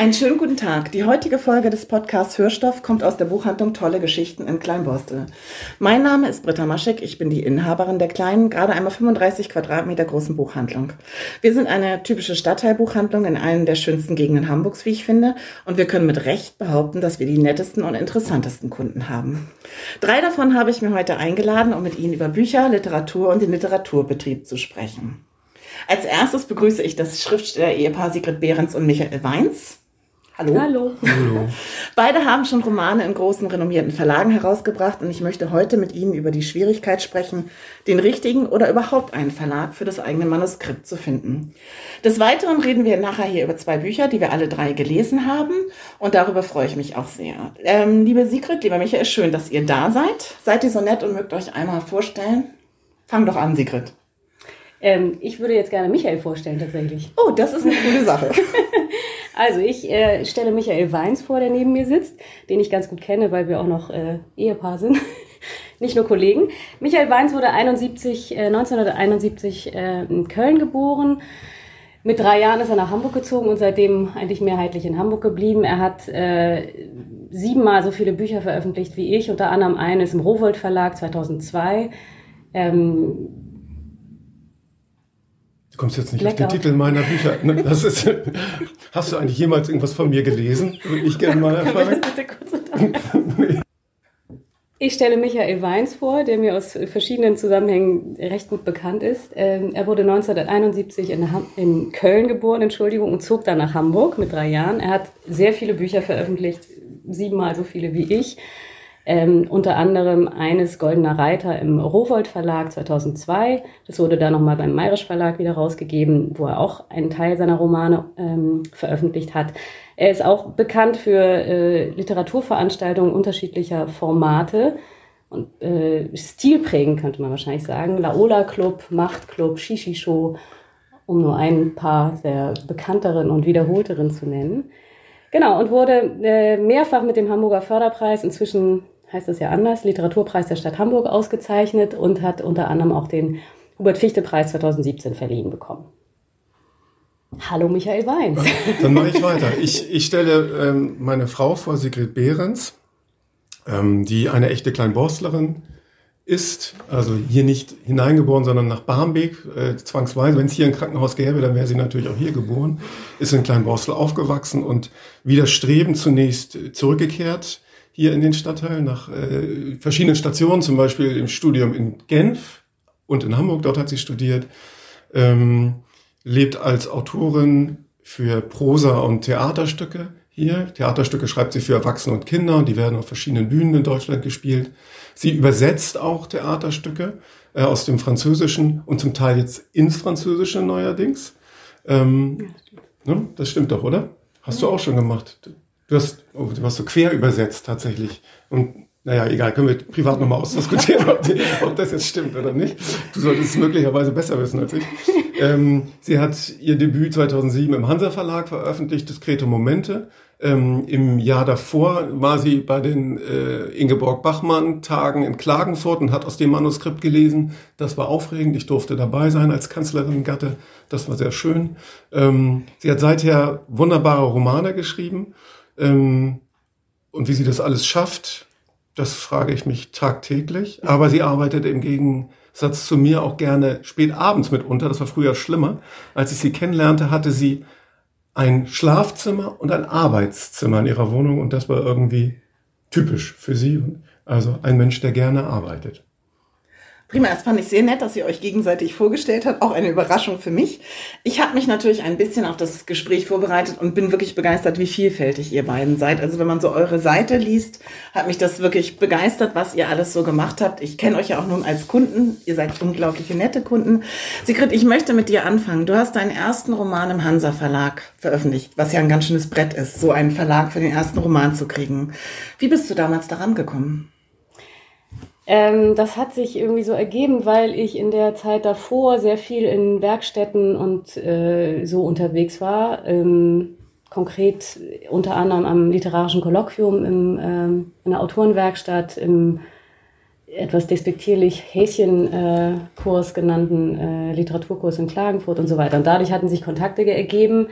Einen schönen guten Tag. Die heutige Folge des Podcasts Hörstoff kommt aus der Buchhandlung Tolle Geschichten in Kleinborstel. Mein Name ist Britta Maschek. Ich bin die Inhaberin der kleinen, gerade einmal 35 Quadratmeter großen Buchhandlung. Wir sind eine typische Stadtteilbuchhandlung in einer der schönsten Gegenden Hamburgs, wie ich finde. Und wir können mit Recht behaupten, dass wir die nettesten und interessantesten Kunden haben. Drei davon habe ich mir heute eingeladen, um mit Ihnen über Bücher, Literatur und den Literaturbetrieb zu sprechen. Als erstes begrüße ich das Schriftsteller-Ehepaar Sigrid Behrens und Michael Weins. Hallo. Hallo. Hallo. Beide haben schon Romane in großen renommierten Verlagen herausgebracht und ich möchte heute mit Ihnen über die Schwierigkeit sprechen, den richtigen oder überhaupt einen Verlag für das eigene Manuskript zu finden. Des Weiteren reden wir nachher hier über zwei Bücher, die wir alle drei gelesen haben und darüber freue ich mich auch sehr. Ähm, liebe Sigrid, lieber Michael, schön, dass ihr da seid. Seid ihr so nett und mögt euch einmal vorstellen? Fang doch an, Sigrid. Ähm, ich würde jetzt gerne Michael vorstellen, tatsächlich. Oh, das ist eine coole Sache. also, ich äh, stelle Michael Weins vor, der neben mir sitzt, den ich ganz gut kenne, weil wir auch noch äh, Ehepaar sind. Nicht nur Kollegen. Michael Weins wurde 71, äh, 1971 äh, in Köln geboren. Mit drei Jahren ist er nach Hamburg gezogen und seitdem eigentlich mehrheitlich in Hamburg geblieben. Er hat äh, siebenmal so viele Bücher veröffentlicht wie ich, unter anderem eines im Rowold Verlag 2002. Ähm, kommst jetzt nicht Blackout. auf den Titel meiner Bücher. Ne, das ist, hast du eigentlich jemals irgendwas von mir gelesen? Würde ich gerne mal erfahren. Ich stelle Michael Weins vor, der mir aus verschiedenen Zusammenhängen recht gut bekannt ist. Ähm, er wurde 1971 in, in, Köln geboren, Entschuldigung, und zog dann nach Hamburg mit drei Jahren. Er hat sehr viele Bücher veröffentlicht, siebenmal so viele wie ich. Ähm, unter anderem eines Goldener Reiter im Rowold Verlag 2002. Das wurde dann nochmal beim Mayrisch Verlag wieder rausgegeben, wo er auch einen Teil seiner Romane ähm, veröffentlicht hat. Er ist auch bekannt für äh, Literaturveranstaltungen unterschiedlicher Formate und äh, stilprägend könnte man wahrscheinlich sagen. Laola Club, Macht Club, Shishi Show, um nur ein paar der bekannteren und wiederholteren zu nennen. Genau, und wurde äh, mehrfach mit dem Hamburger Förderpreis, inzwischen heißt das ja anders, Literaturpreis der Stadt Hamburg ausgezeichnet und hat unter anderem auch den Hubert-Fichte-Preis 2017 verliehen bekommen. Hallo Michael Weins. Dann mache ich weiter. Ich, ich stelle ähm, meine Frau vor, Sigrid Behrens, ähm, die eine echte Kleinborstlerin ist, also hier nicht hineingeboren, sondern nach Barmbek, äh, zwangsweise. Wenn es hier ein Krankenhaus gäbe, dann wäre sie natürlich auch hier geboren, ist in Kleinborstel aufgewachsen und widerstrebend zunächst zurückgekehrt hier in den Stadtteil nach äh, verschiedenen Stationen, zum Beispiel im Studium in Genf und in Hamburg, dort hat sie studiert, ähm, lebt als Autorin für Prosa und Theaterstücke hier. Theaterstücke schreibt sie für Erwachsene und Kinder und die werden auf verschiedenen Bühnen in Deutschland gespielt. Sie übersetzt auch Theaterstücke äh, aus dem Französischen und zum Teil jetzt ins Französische neuerdings. Ähm, ne? Das stimmt doch, oder? Hast du auch schon gemacht. Du hast, oh, du hast so quer übersetzt tatsächlich. Und naja, egal, können wir privat nochmal ausdiskutieren, ob, die, ob, das jetzt stimmt oder nicht. Du solltest es möglicherweise besser wissen als ich. Ähm, sie hat ihr Debüt 2007 im Hansa Verlag veröffentlicht, Diskrete Momente. Ähm, Im Jahr davor war sie bei den äh, Ingeborg Bachmann-Tagen in Klagenfurt und hat aus dem Manuskript gelesen. Das war aufregend. Ich durfte dabei sein als Kanzlerin Gatte. Das war sehr schön. Ähm, sie hat seither wunderbare Romane geschrieben. Ähm, und wie sie das alles schafft, das frage ich mich tagtäglich. Aber sie arbeitet im Gegensatz zu mir auch gerne spät abends mitunter. Das war früher schlimmer. Als ich sie kennenlernte, hatte sie ein Schlafzimmer und ein Arbeitszimmer in ihrer Wohnung und das war irgendwie typisch für sie. Also ein Mensch, der gerne arbeitet. Prima, das fand ich sehr nett, dass ihr euch gegenseitig vorgestellt habt. Auch eine Überraschung für mich. Ich habe mich natürlich ein bisschen auf das Gespräch vorbereitet und bin wirklich begeistert, wie vielfältig ihr beiden seid. Also wenn man so eure Seite liest, hat mich das wirklich begeistert, was ihr alles so gemacht habt. Ich kenne euch ja auch nun als Kunden. Ihr seid unglaubliche nette Kunden. Sigrid, ich möchte mit dir anfangen. Du hast deinen ersten Roman im Hansa Verlag veröffentlicht, was ja ein ganz schönes Brett ist, so einen Verlag für den ersten Roman zu kriegen. Wie bist du damals daran gekommen? Ähm, das hat sich irgendwie so ergeben, weil ich in der Zeit davor sehr viel in Werkstätten und äh, so unterwegs war. Ähm, konkret unter anderem am literarischen Kolloquium im, ähm, in der Autorenwerkstatt, im etwas despektierlich Häschenkurs äh, genannten äh, Literaturkurs in Klagenfurt und so weiter. Und dadurch hatten sich Kontakte ergeben,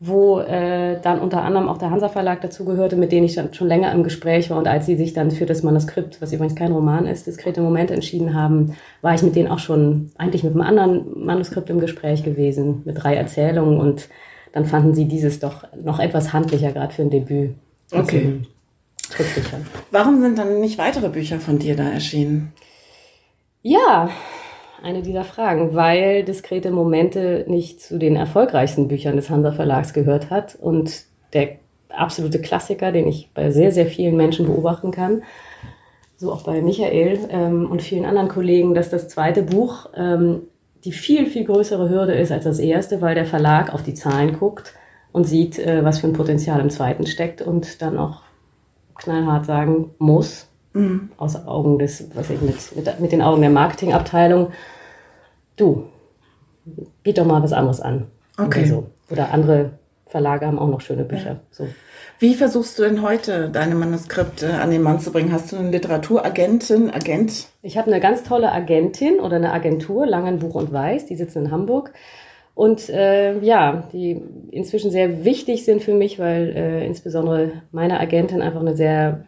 wo äh, dann unter anderem auch der Hansa Verlag dazugehörte, mit denen ich dann schon länger im Gespräch war. Und als sie sich dann für das Manuskript, was übrigens kein Roman ist, diskrete Moment entschieden haben, war ich mit denen auch schon eigentlich mit einem anderen Manuskript im Gespräch gewesen, mit drei Erzählungen. Und dann fanden sie dieses doch noch etwas handlicher, gerade für ein Debüt. Okay. Warum sind dann nicht weitere Bücher von dir da erschienen? Ja, eine dieser Fragen, weil diskrete Momente nicht zu den erfolgreichsten Büchern des Hansa Verlags gehört hat und der absolute Klassiker, den ich bei sehr, sehr vielen Menschen beobachten kann, so auch bei Michael ähm, und vielen anderen Kollegen, dass das zweite Buch ähm, die viel, viel größere Hürde ist als das erste, weil der Verlag auf die Zahlen guckt und sieht, äh, was für ein Potenzial im zweiten steckt und dann auch knallhart sagen muss, Mhm. Aus Augen des, was ich mit, mit, mit den Augen der Marketingabteilung. Du, biet doch mal was anderes an. Okay. Oder, so. oder andere Verlage haben auch noch schöne Bücher. Ja. So. Wie versuchst du denn heute, deine Manuskripte an den Mann zu bringen? Hast du eine Literaturagentin, Agent? Ich habe eine ganz tolle Agentin oder eine Agentur, Langen Buch und Weiß, die sitzen in Hamburg. Und äh, ja, die inzwischen sehr wichtig sind für mich, weil äh, insbesondere meine Agentin einfach eine sehr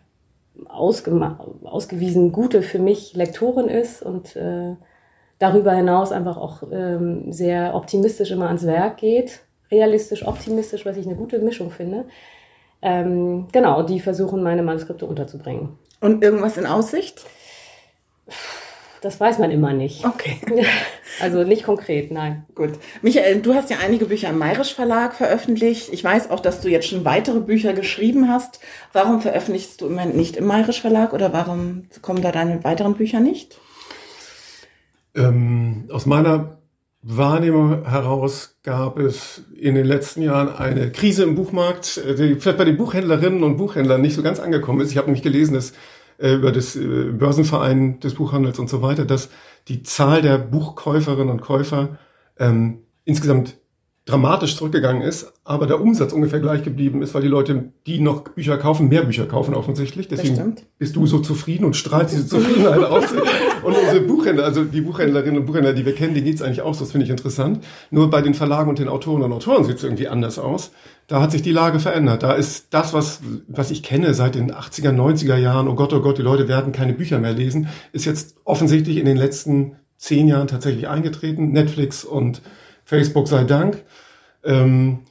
ausgewiesen gute für mich Lektorin ist und äh, darüber hinaus einfach auch ähm, sehr optimistisch immer ans Werk geht. Realistisch, optimistisch, was ich eine gute Mischung finde. Ähm, genau, die versuchen meine Manuskripte unterzubringen. Und irgendwas in Aussicht? Das weiß man immer nicht. Okay. Also nicht konkret, nein. Gut. Michael, du hast ja einige Bücher im Mayrisch Verlag veröffentlicht. Ich weiß auch, dass du jetzt schon weitere Bücher geschrieben hast. Warum veröffentlichst du im Moment nicht im Mayrisch Verlag oder warum kommen da deine weiteren Bücher nicht? Ähm, aus meiner Wahrnehmung heraus gab es in den letzten Jahren eine Krise im Buchmarkt, die vielleicht bei den Buchhändlerinnen und Buchhändlern nicht so ganz angekommen ist. Ich habe nämlich gelesen, dass äh, über das äh, Börsenverein des Buchhandels und so weiter, dass die Zahl der Buchkäuferinnen und Käufer ähm, insgesamt dramatisch zurückgegangen ist, aber der Umsatz ungefähr gleich geblieben ist, weil die Leute, die noch Bücher kaufen, mehr Bücher kaufen offensichtlich. Deswegen bist du so zufrieden und strahlst diese Zufriedenheit aus. Und unsere Buchhändler, also die Buchhändlerinnen und Buchhändler, die wir kennen, denen geht's eigentlich auch so, das finde ich interessant. Nur bei den Verlagen und den Autoren und Autoren sieht's irgendwie anders aus. Da hat sich die Lage verändert. Da ist das, was, was ich kenne seit den 80er, 90er Jahren, oh Gott, oh Gott, die Leute werden keine Bücher mehr lesen, ist jetzt offensichtlich in den letzten zehn Jahren tatsächlich eingetreten. Netflix und Facebook sei Dank. Ähm,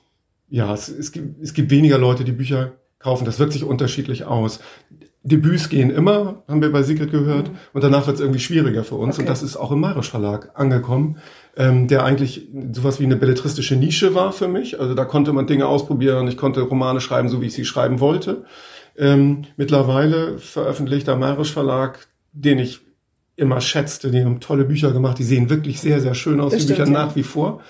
ja, es, es, gibt, es gibt weniger Leute, die Bücher kaufen. Das wirkt sich unterschiedlich aus. Debüts gehen immer, haben wir bei Sigrid gehört, mhm. und danach wird es irgendwie schwieriger für uns. Okay. Und das ist auch im Marisch Verlag angekommen, ähm, der eigentlich sowas wie eine belletristische Nische war für mich. Also da konnte man Dinge ausprobieren, ich konnte Romane schreiben, so wie ich sie schreiben wollte. Ähm, mittlerweile veröffentlicht der Marisch Verlag, den ich immer schätzte, die haben tolle Bücher gemacht, die sehen wirklich sehr, sehr schön aus, das die Bücher ja. nach wie vor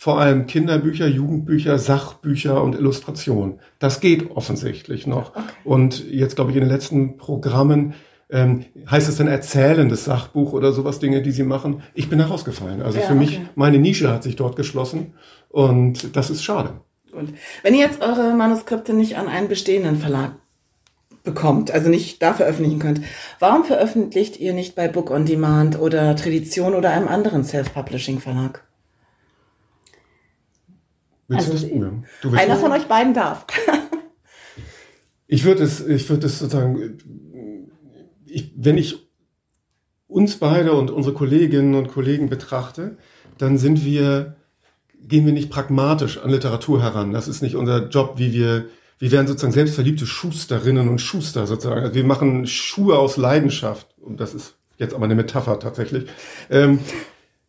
vor allem Kinderbücher, Jugendbücher, Sachbücher und Illustrationen. Das geht offensichtlich noch. Okay. Und jetzt glaube ich in den letzten Programmen ähm, heißt es dann erzählendes Sachbuch oder sowas, Dinge, die sie machen. Ich bin da rausgefallen. Also ja, für mich, meine Nische hat sich dort geschlossen und das ist schade. Und wenn ihr jetzt eure Manuskripte nicht an einen bestehenden Verlag bekommt, also nicht da veröffentlichen könnt, warum veröffentlicht ihr nicht bei Book on Demand oder Tradition oder einem anderen Self-Publishing-Verlag? Willst also, du das? Ja. einer von euch beiden darf. ich würde es, ich würde es sozusagen, ich, wenn ich uns beide und unsere Kolleginnen und Kollegen betrachte, dann sind wir, gehen wir nicht pragmatisch an Literatur heran. Das ist nicht unser Job, wie wir, wir werden sozusagen selbstverliebte Schusterinnen und Schuster sozusagen. Also wir machen Schuhe aus Leidenschaft. Und das ist jetzt aber eine Metapher tatsächlich. Ähm,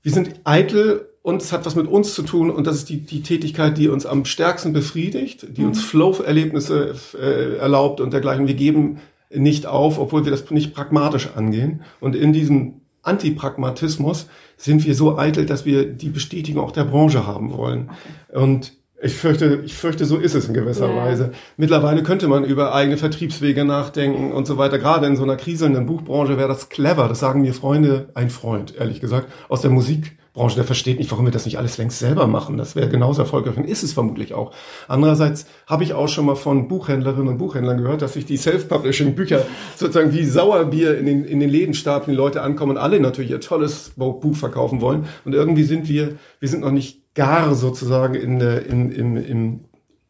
wir sind eitel und es hat was mit uns zu tun und das ist die, die Tätigkeit, die uns am stärksten befriedigt, die uns Flow-Erlebnisse äh, erlaubt und dergleichen. Wir geben nicht auf, obwohl wir das nicht pragmatisch angehen. Und in diesem Antipragmatismus sind wir so eitel, dass wir die Bestätigung auch der Branche haben wollen. Und ich fürchte, ich fürchte, so ist es in gewisser ja. Weise. Mittlerweile könnte man über eigene Vertriebswege nachdenken und so weiter. Gerade in so einer kriselnden Buchbranche wäre das clever. Das sagen mir Freunde, ein Freund, ehrlich gesagt, aus der Musik Branche, der versteht nicht, warum wir das nicht alles längst selber machen. Das wäre genauso erfolgreich und ist es vermutlich auch. Andererseits habe ich auch schon mal von Buchhändlerinnen und Buchhändlern gehört, dass sich die Self-Publishing-Bücher sozusagen wie Sauerbier in den, in den Läden stapeln, die Leute ankommen und alle natürlich ihr tolles Buch verkaufen wollen. Und irgendwie sind wir, wir sind noch nicht gar sozusagen in der, in, in, in,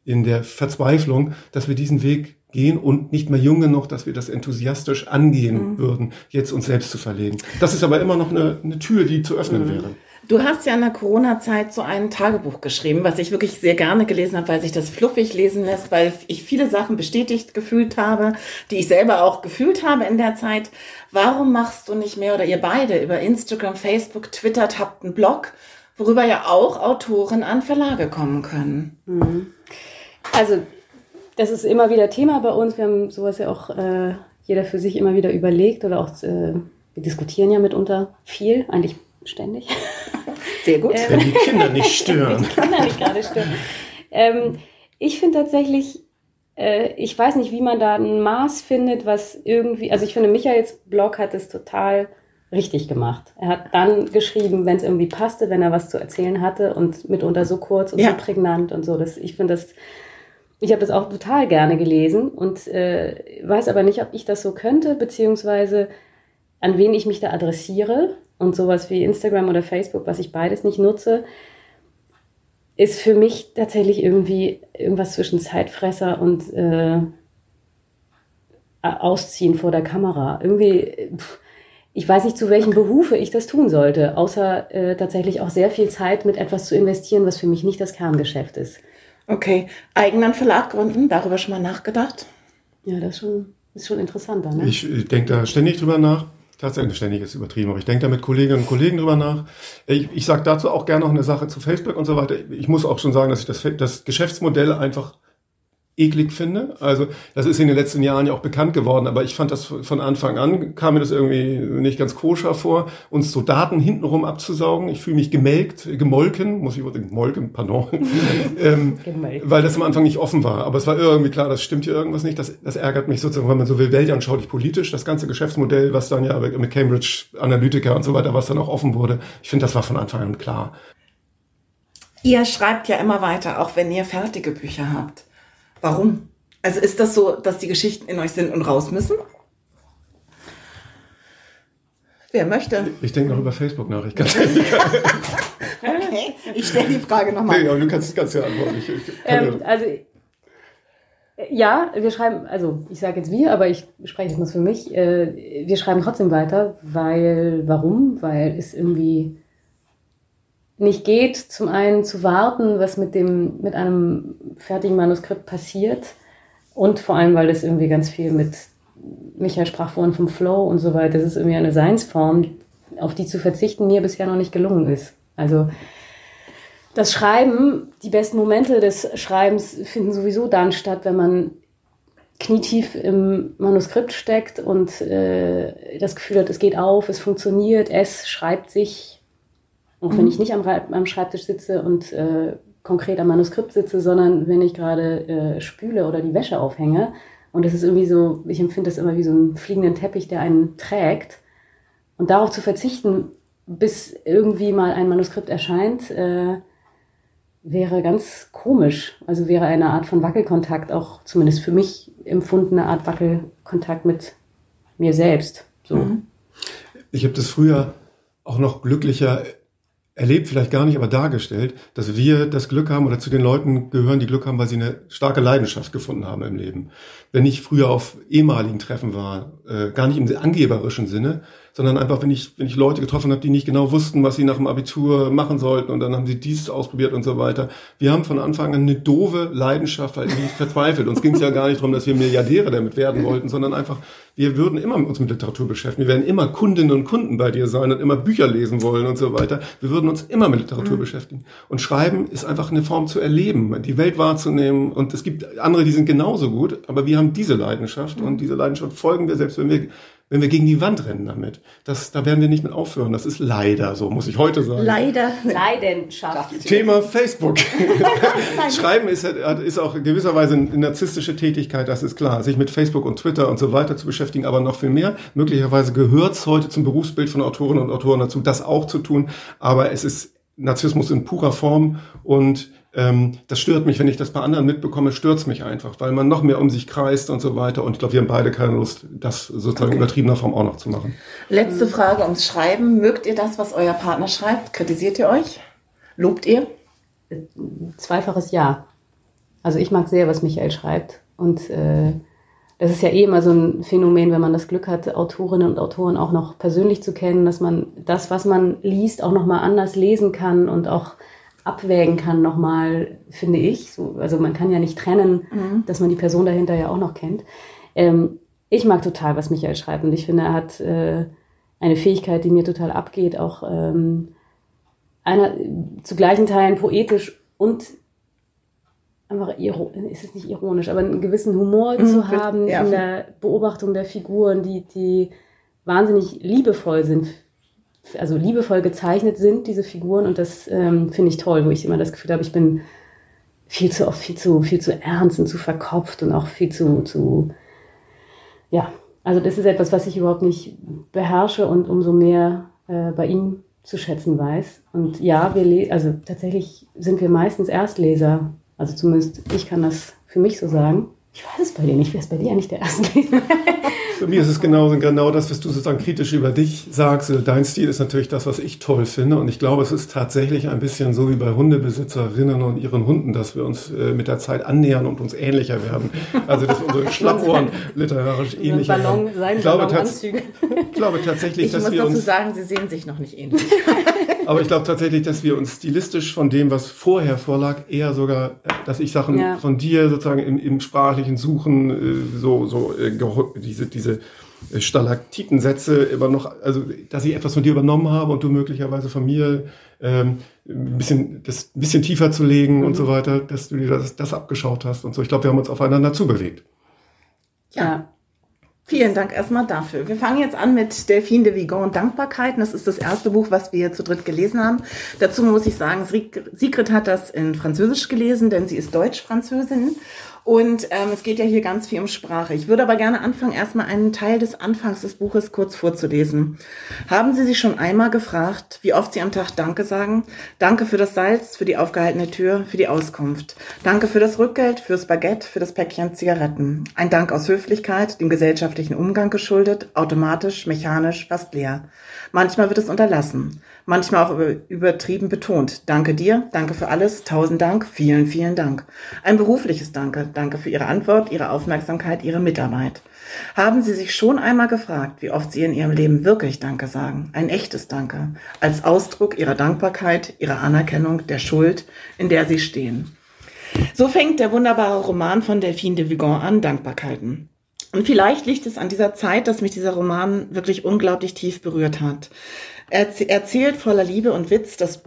in der Verzweiflung, dass wir diesen Weg gehen und nicht mehr jung genug, dass wir das enthusiastisch angehen mhm. würden, jetzt uns selbst zu verlegen. Das ist aber immer noch eine, eine Tür, die zu öffnen mhm. wäre. Du hast ja in der Corona-Zeit so ein Tagebuch geschrieben, was ich wirklich sehr gerne gelesen habe, weil sich das fluffig lesen lässt, weil ich viele Sachen bestätigt gefühlt habe, die ich selber auch gefühlt habe in der Zeit. Warum machst du nicht mehr oder ihr beide über Instagram, Facebook, twittert, habt einen Blog, worüber ja auch Autoren an Verlage kommen können? Mhm. Also, das ist immer wieder Thema bei uns. Wir haben sowas ja auch äh, jeder für sich immer wieder überlegt oder auch, äh, wir diskutieren ja mitunter viel, eigentlich ständig. Sehr gut. Ähm, Wenn die Kinder nicht stören. die Kinder nicht gerade stören. Ähm, ich finde tatsächlich, äh, ich weiß nicht, wie man da ein Maß findet, was irgendwie, also ich finde, Michaels Blog hat es total richtig gemacht. Er hat dann geschrieben, wenn es irgendwie passte, wenn er was zu erzählen hatte und mitunter so kurz und ja. so prägnant und so. Das, ich finde das, ich habe das auch total gerne gelesen und äh, weiß aber nicht, ob ich das so könnte, beziehungsweise an wen ich mich da adressiere und sowas wie Instagram oder Facebook, was ich beides nicht nutze, ist für mich tatsächlich irgendwie irgendwas zwischen Zeitfresser und äh, Ausziehen vor der Kamera. Irgendwie, pff, ich weiß nicht, zu welchem Behufe ich das tun sollte, außer äh, tatsächlich auch sehr viel Zeit mit etwas zu investieren, was für mich nicht das Kerngeschäft ist. Okay, eigenen Verlag gründen, darüber schon mal nachgedacht? Ja, das ist schon, ist schon interessanter. Ne? Ich, ich denke da ständig drüber nach. Tatsächlich ständig ist übertrieben, aber ich denke da mit Kolleginnen und Kollegen drüber nach. Ich, ich sage dazu auch gerne noch eine Sache zu Facebook und so weiter. Ich muss auch schon sagen, dass ich das, das Geschäftsmodell einfach eklig finde. Also das ist in den letzten Jahren ja auch bekannt geworden, aber ich fand das von Anfang an, kam mir das irgendwie nicht ganz koscher vor, uns so Daten hintenrum abzusaugen. Ich fühle mich gemelkt, gemolken, muss ich übrigens molken, pardon, ähm, weil das am Anfang nicht offen war. Aber es war irgendwie klar, das stimmt hier irgendwas nicht. Das, das ärgert mich sozusagen, wenn man so will, weltanschaulich politisch. Das ganze Geschäftsmodell, was dann ja mit Cambridge Analytica und so weiter, was dann auch offen wurde, ich finde, das war von Anfang an klar. Ihr schreibt ja immer weiter, auch wenn ihr fertige Bücher habt. Warum? Also ist das so, dass die Geschichten in euch sind und raus müssen? Wer möchte? Ich denke noch über Facebook nach. Ich kann okay, ich stelle die Frage nochmal. Nee, aber du kannst, kannst ja antworten. Ich, ich ähm, also, ja, wir schreiben, also ich sage jetzt wir, aber ich spreche jetzt mal für mich. Äh, wir schreiben trotzdem weiter, weil, warum? Weil es irgendwie nicht geht, zum einen zu warten, was mit dem, mit einem fertigen Manuskript passiert. Und vor allem, weil das irgendwie ganz viel mit, Michael sprach vorhin vom Flow und so weiter, das ist irgendwie eine Seinsform, auf die zu verzichten mir bisher noch nicht gelungen ist. Also, das Schreiben, die besten Momente des Schreibens finden sowieso dann statt, wenn man knietief im Manuskript steckt und äh, das Gefühl hat, es geht auf, es funktioniert, es schreibt sich auch wenn mhm. ich nicht am, am, Schreibtisch sitze und äh, konkret am Manuskript sitze, sondern wenn ich gerade äh, spüle oder die Wäsche aufhänge. Und das ist irgendwie so, ich empfinde das immer wie so einen fliegenden Teppich, der einen trägt. Und darauf zu verzichten, bis irgendwie mal ein Manuskript erscheint, äh, wäre ganz komisch. Also wäre eine Art von Wackelkontakt, auch zumindest für mich empfundene Art Wackelkontakt mit mir selbst. So. Mhm. Ich habe das früher auch noch glücklicher erlebt, vielleicht gar nicht, aber dargestellt, dass wir das Glück haben oder zu den Leuten gehören, die Glück haben, weil sie eine starke Leidenschaft gefunden haben im Leben. Wenn ich früher auf ehemaligen Treffen war, äh, gar nicht im angeberischen Sinne, sondern einfach, wenn ich, wenn ich Leute getroffen habe, die nicht genau wussten, was sie nach dem Abitur machen sollten und dann haben sie dies ausprobiert und so weiter. Wir haben von Anfang an eine doofe Leidenschaft, weil irgendwie verzweifelt. Uns ging es ja gar nicht darum, dass wir Milliardäre damit werden wollten, sondern einfach, wir würden immer uns mit Literatur beschäftigen. Wir werden immer Kundinnen und Kunden bei dir sein und immer Bücher lesen wollen und so weiter. Wir würden uns immer mit Literatur mhm. beschäftigen. Und Schreiben ist einfach eine Form zu erleben, die Welt wahrzunehmen. Und es gibt andere, die sind genauso gut, aber wir haben diese Leidenschaft und diese Leidenschaft folgen wir, selbst wenn wir wenn wir gegen die Wand rennen damit. Das, da werden wir nicht mit aufhören. Das ist leider so, muss ich heute sagen. Leider. Leidenschaft. Thema Facebook. Schreiben ist, ist auch gewisserweise eine narzisstische Tätigkeit, das ist klar. Sich mit Facebook und Twitter und so weiter zu beschäftigen, aber noch viel mehr. Möglicherweise gehört es heute zum Berufsbild von Autorinnen und Autoren dazu, das auch zu tun. Aber es ist Narzissmus in purer Form und ähm, das stört mich, wenn ich das bei anderen mitbekomme, stört's mich einfach, weil man noch mehr um sich kreist und so weiter. Und ich glaube, wir haben beide keine Lust, das sozusagen okay. übertriebener Form auch noch zu machen. Letzte Frage ums Schreiben. Mögt ihr das, was euer Partner schreibt? Kritisiert ihr euch? Lobt ihr? Zweifaches Ja. Also ich mag sehr, was Michael schreibt. Und äh, das ist ja eh immer so ein Phänomen, wenn man das Glück hat, Autorinnen und Autoren auch noch persönlich zu kennen, dass man das, was man liest, auch nochmal anders lesen kann und auch abwägen kann nochmal, finde ich. So, also man kann ja nicht trennen, mhm. dass man die Person dahinter ja auch noch kennt. Ähm, ich mag total, was Michael schreibt und ich finde, er hat äh, eine Fähigkeit, die mir total abgeht, auch ähm, einer zu gleichen Teilen poetisch und einfach ist es nicht ironisch, aber einen gewissen Humor mhm, zu haben ja. in der Beobachtung der Figuren, die, die wahnsinnig liebevoll sind also liebevoll gezeichnet sind, diese Figuren. Und das ähm, finde ich toll, wo ich immer das Gefühl habe, ich bin viel zu oft viel zu, viel zu ernst und zu verkopft und auch viel zu, zu, ja, also das ist etwas, was ich überhaupt nicht beherrsche und umso mehr äh, bei ihm zu schätzen weiß. Und ja, wir also tatsächlich sind wir meistens Erstleser. Also zumindest ich kann das für mich so sagen. Ich weiß es bei dir nicht. Wer ist bei dir eigentlich der Erstleser? Für mich ist es genau, genau das, was du sozusagen kritisch über dich sagst. Dein Stil ist natürlich das, was ich toll finde. Und ich glaube, es ist tatsächlich ein bisschen so wie bei Hundebesitzerinnen und ihren Hunden, dass wir uns äh, mit der Zeit annähern und uns ähnlicher werden. Also, dass unsere Schlappohren literarisch ähnlicher Ballon, werden. Ich glaube, ich glaube tatsächlich, ich dass wir uns... Ich muss dazu sagen, sie sehen sich noch nicht ähnlich. Aber ich glaube tatsächlich, dass wir uns stilistisch von dem, was vorher vorlag, eher sogar, dass ich Sachen ja. von dir sozusagen im, im sprachlichen Suchen äh, so, so äh, diese, diese äh, Stalaktitensätze immer noch, also dass ich etwas von dir übernommen habe und du möglicherweise von mir ähm, ein bisschen das ein bisschen tiefer zu legen mhm. und so weiter, dass du dir das, das abgeschaut hast und so. Ich glaube, wir haben uns aufeinander zubewegt. Ja, Vielen Dank erstmal dafür. Wir fangen jetzt an mit Delphine de Vigan Dankbarkeiten. Das ist das erste Buch, was wir zu dritt gelesen haben. Dazu muss ich sagen, Sigrid hat das in Französisch gelesen, denn sie ist Deutsch-Französin und ähm, es geht ja hier ganz viel um Sprache. Ich würde aber gerne anfangen, erstmal einen Teil des Anfangs des Buches kurz vorzulesen. Haben Sie sich schon einmal gefragt, wie oft Sie am Tag Danke sagen? Danke für das Salz, für die aufgehaltene Tür, für die Auskunft. Danke für das Rückgeld, fürs Baguette, für das Päckchen Zigaretten. Ein Dank aus Höflichkeit, dem gesellschaftlichen Umgang geschuldet, automatisch, mechanisch, fast leer. Manchmal wird es unterlassen, manchmal auch übertrieben betont. Danke dir, danke für alles, tausend Dank, vielen, vielen Dank. Ein berufliches Danke, danke für Ihre Antwort, Ihre Aufmerksamkeit, Ihre Mitarbeit. Haben Sie sich schon einmal gefragt, wie oft Sie in Ihrem Leben wirklich Danke sagen? Ein echtes Danke, als Ausdruck Ihrer Dankbarkeit, Ihrer Anerkennung der Schuld, in der Sie stehen. So fängt der wunderbare Roman von Delphine de Vigan an, Dankbarkeiten. Und vielleicht liegt es an dieser Zeit, dass mich dieser Roman wirklich unglaublich tief berührt hat. Er erzählt voller Liebe und Witz das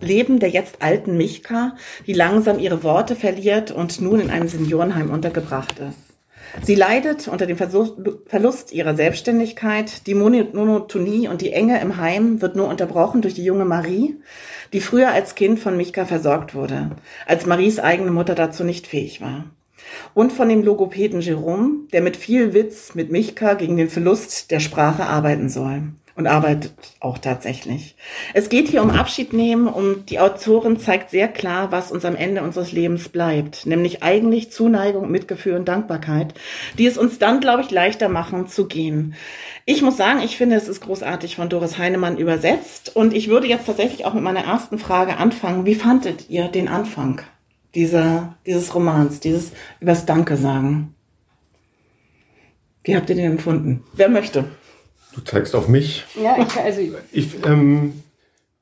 Leben der jetzt alten Michka, die langsam ihre Worte verliert und nun in einem Seniorenheim untergebracht ist. Sie leidet unter dem Verlust ihrer Selbstständigkeit. Die Monotonie und die Enge im Heim wird nur unterbrochen durch die junge Marie, die früher als Kind von Michka versorgt wurde, als Maries eigene Mutter dazu nicht fähig war und von dem Logopäden Jerome, der mit viel Witz mit Michka gegen den Verlust der Sprache arbeiten soll. Und arbeitet auch tatsächlich. Es geht hier um Abschied nehmen und die Autorin zeigt sehr klar, was uns am Ende unseres Lebens bleibt. Nämlich eigentlich Zuneigung, Mitgefühl und Dankbarkeit, die es uns dann, glaube ich, leichter machen zu gehen. Ich muss sagen, ich finde, es ist großartig von Doris Heinemann übersetzt. Und ich würde jetzt tatsächlich auch mit meiner ersten Frage anfangen. Wie fandet ihr den Anfang? dieser, dieses Romans, dieses übers Danke sagen. Wie habt ihr den empfunden? Wer möchte? Du zeigst auf mich. Ja, ich, also Ich, ähm,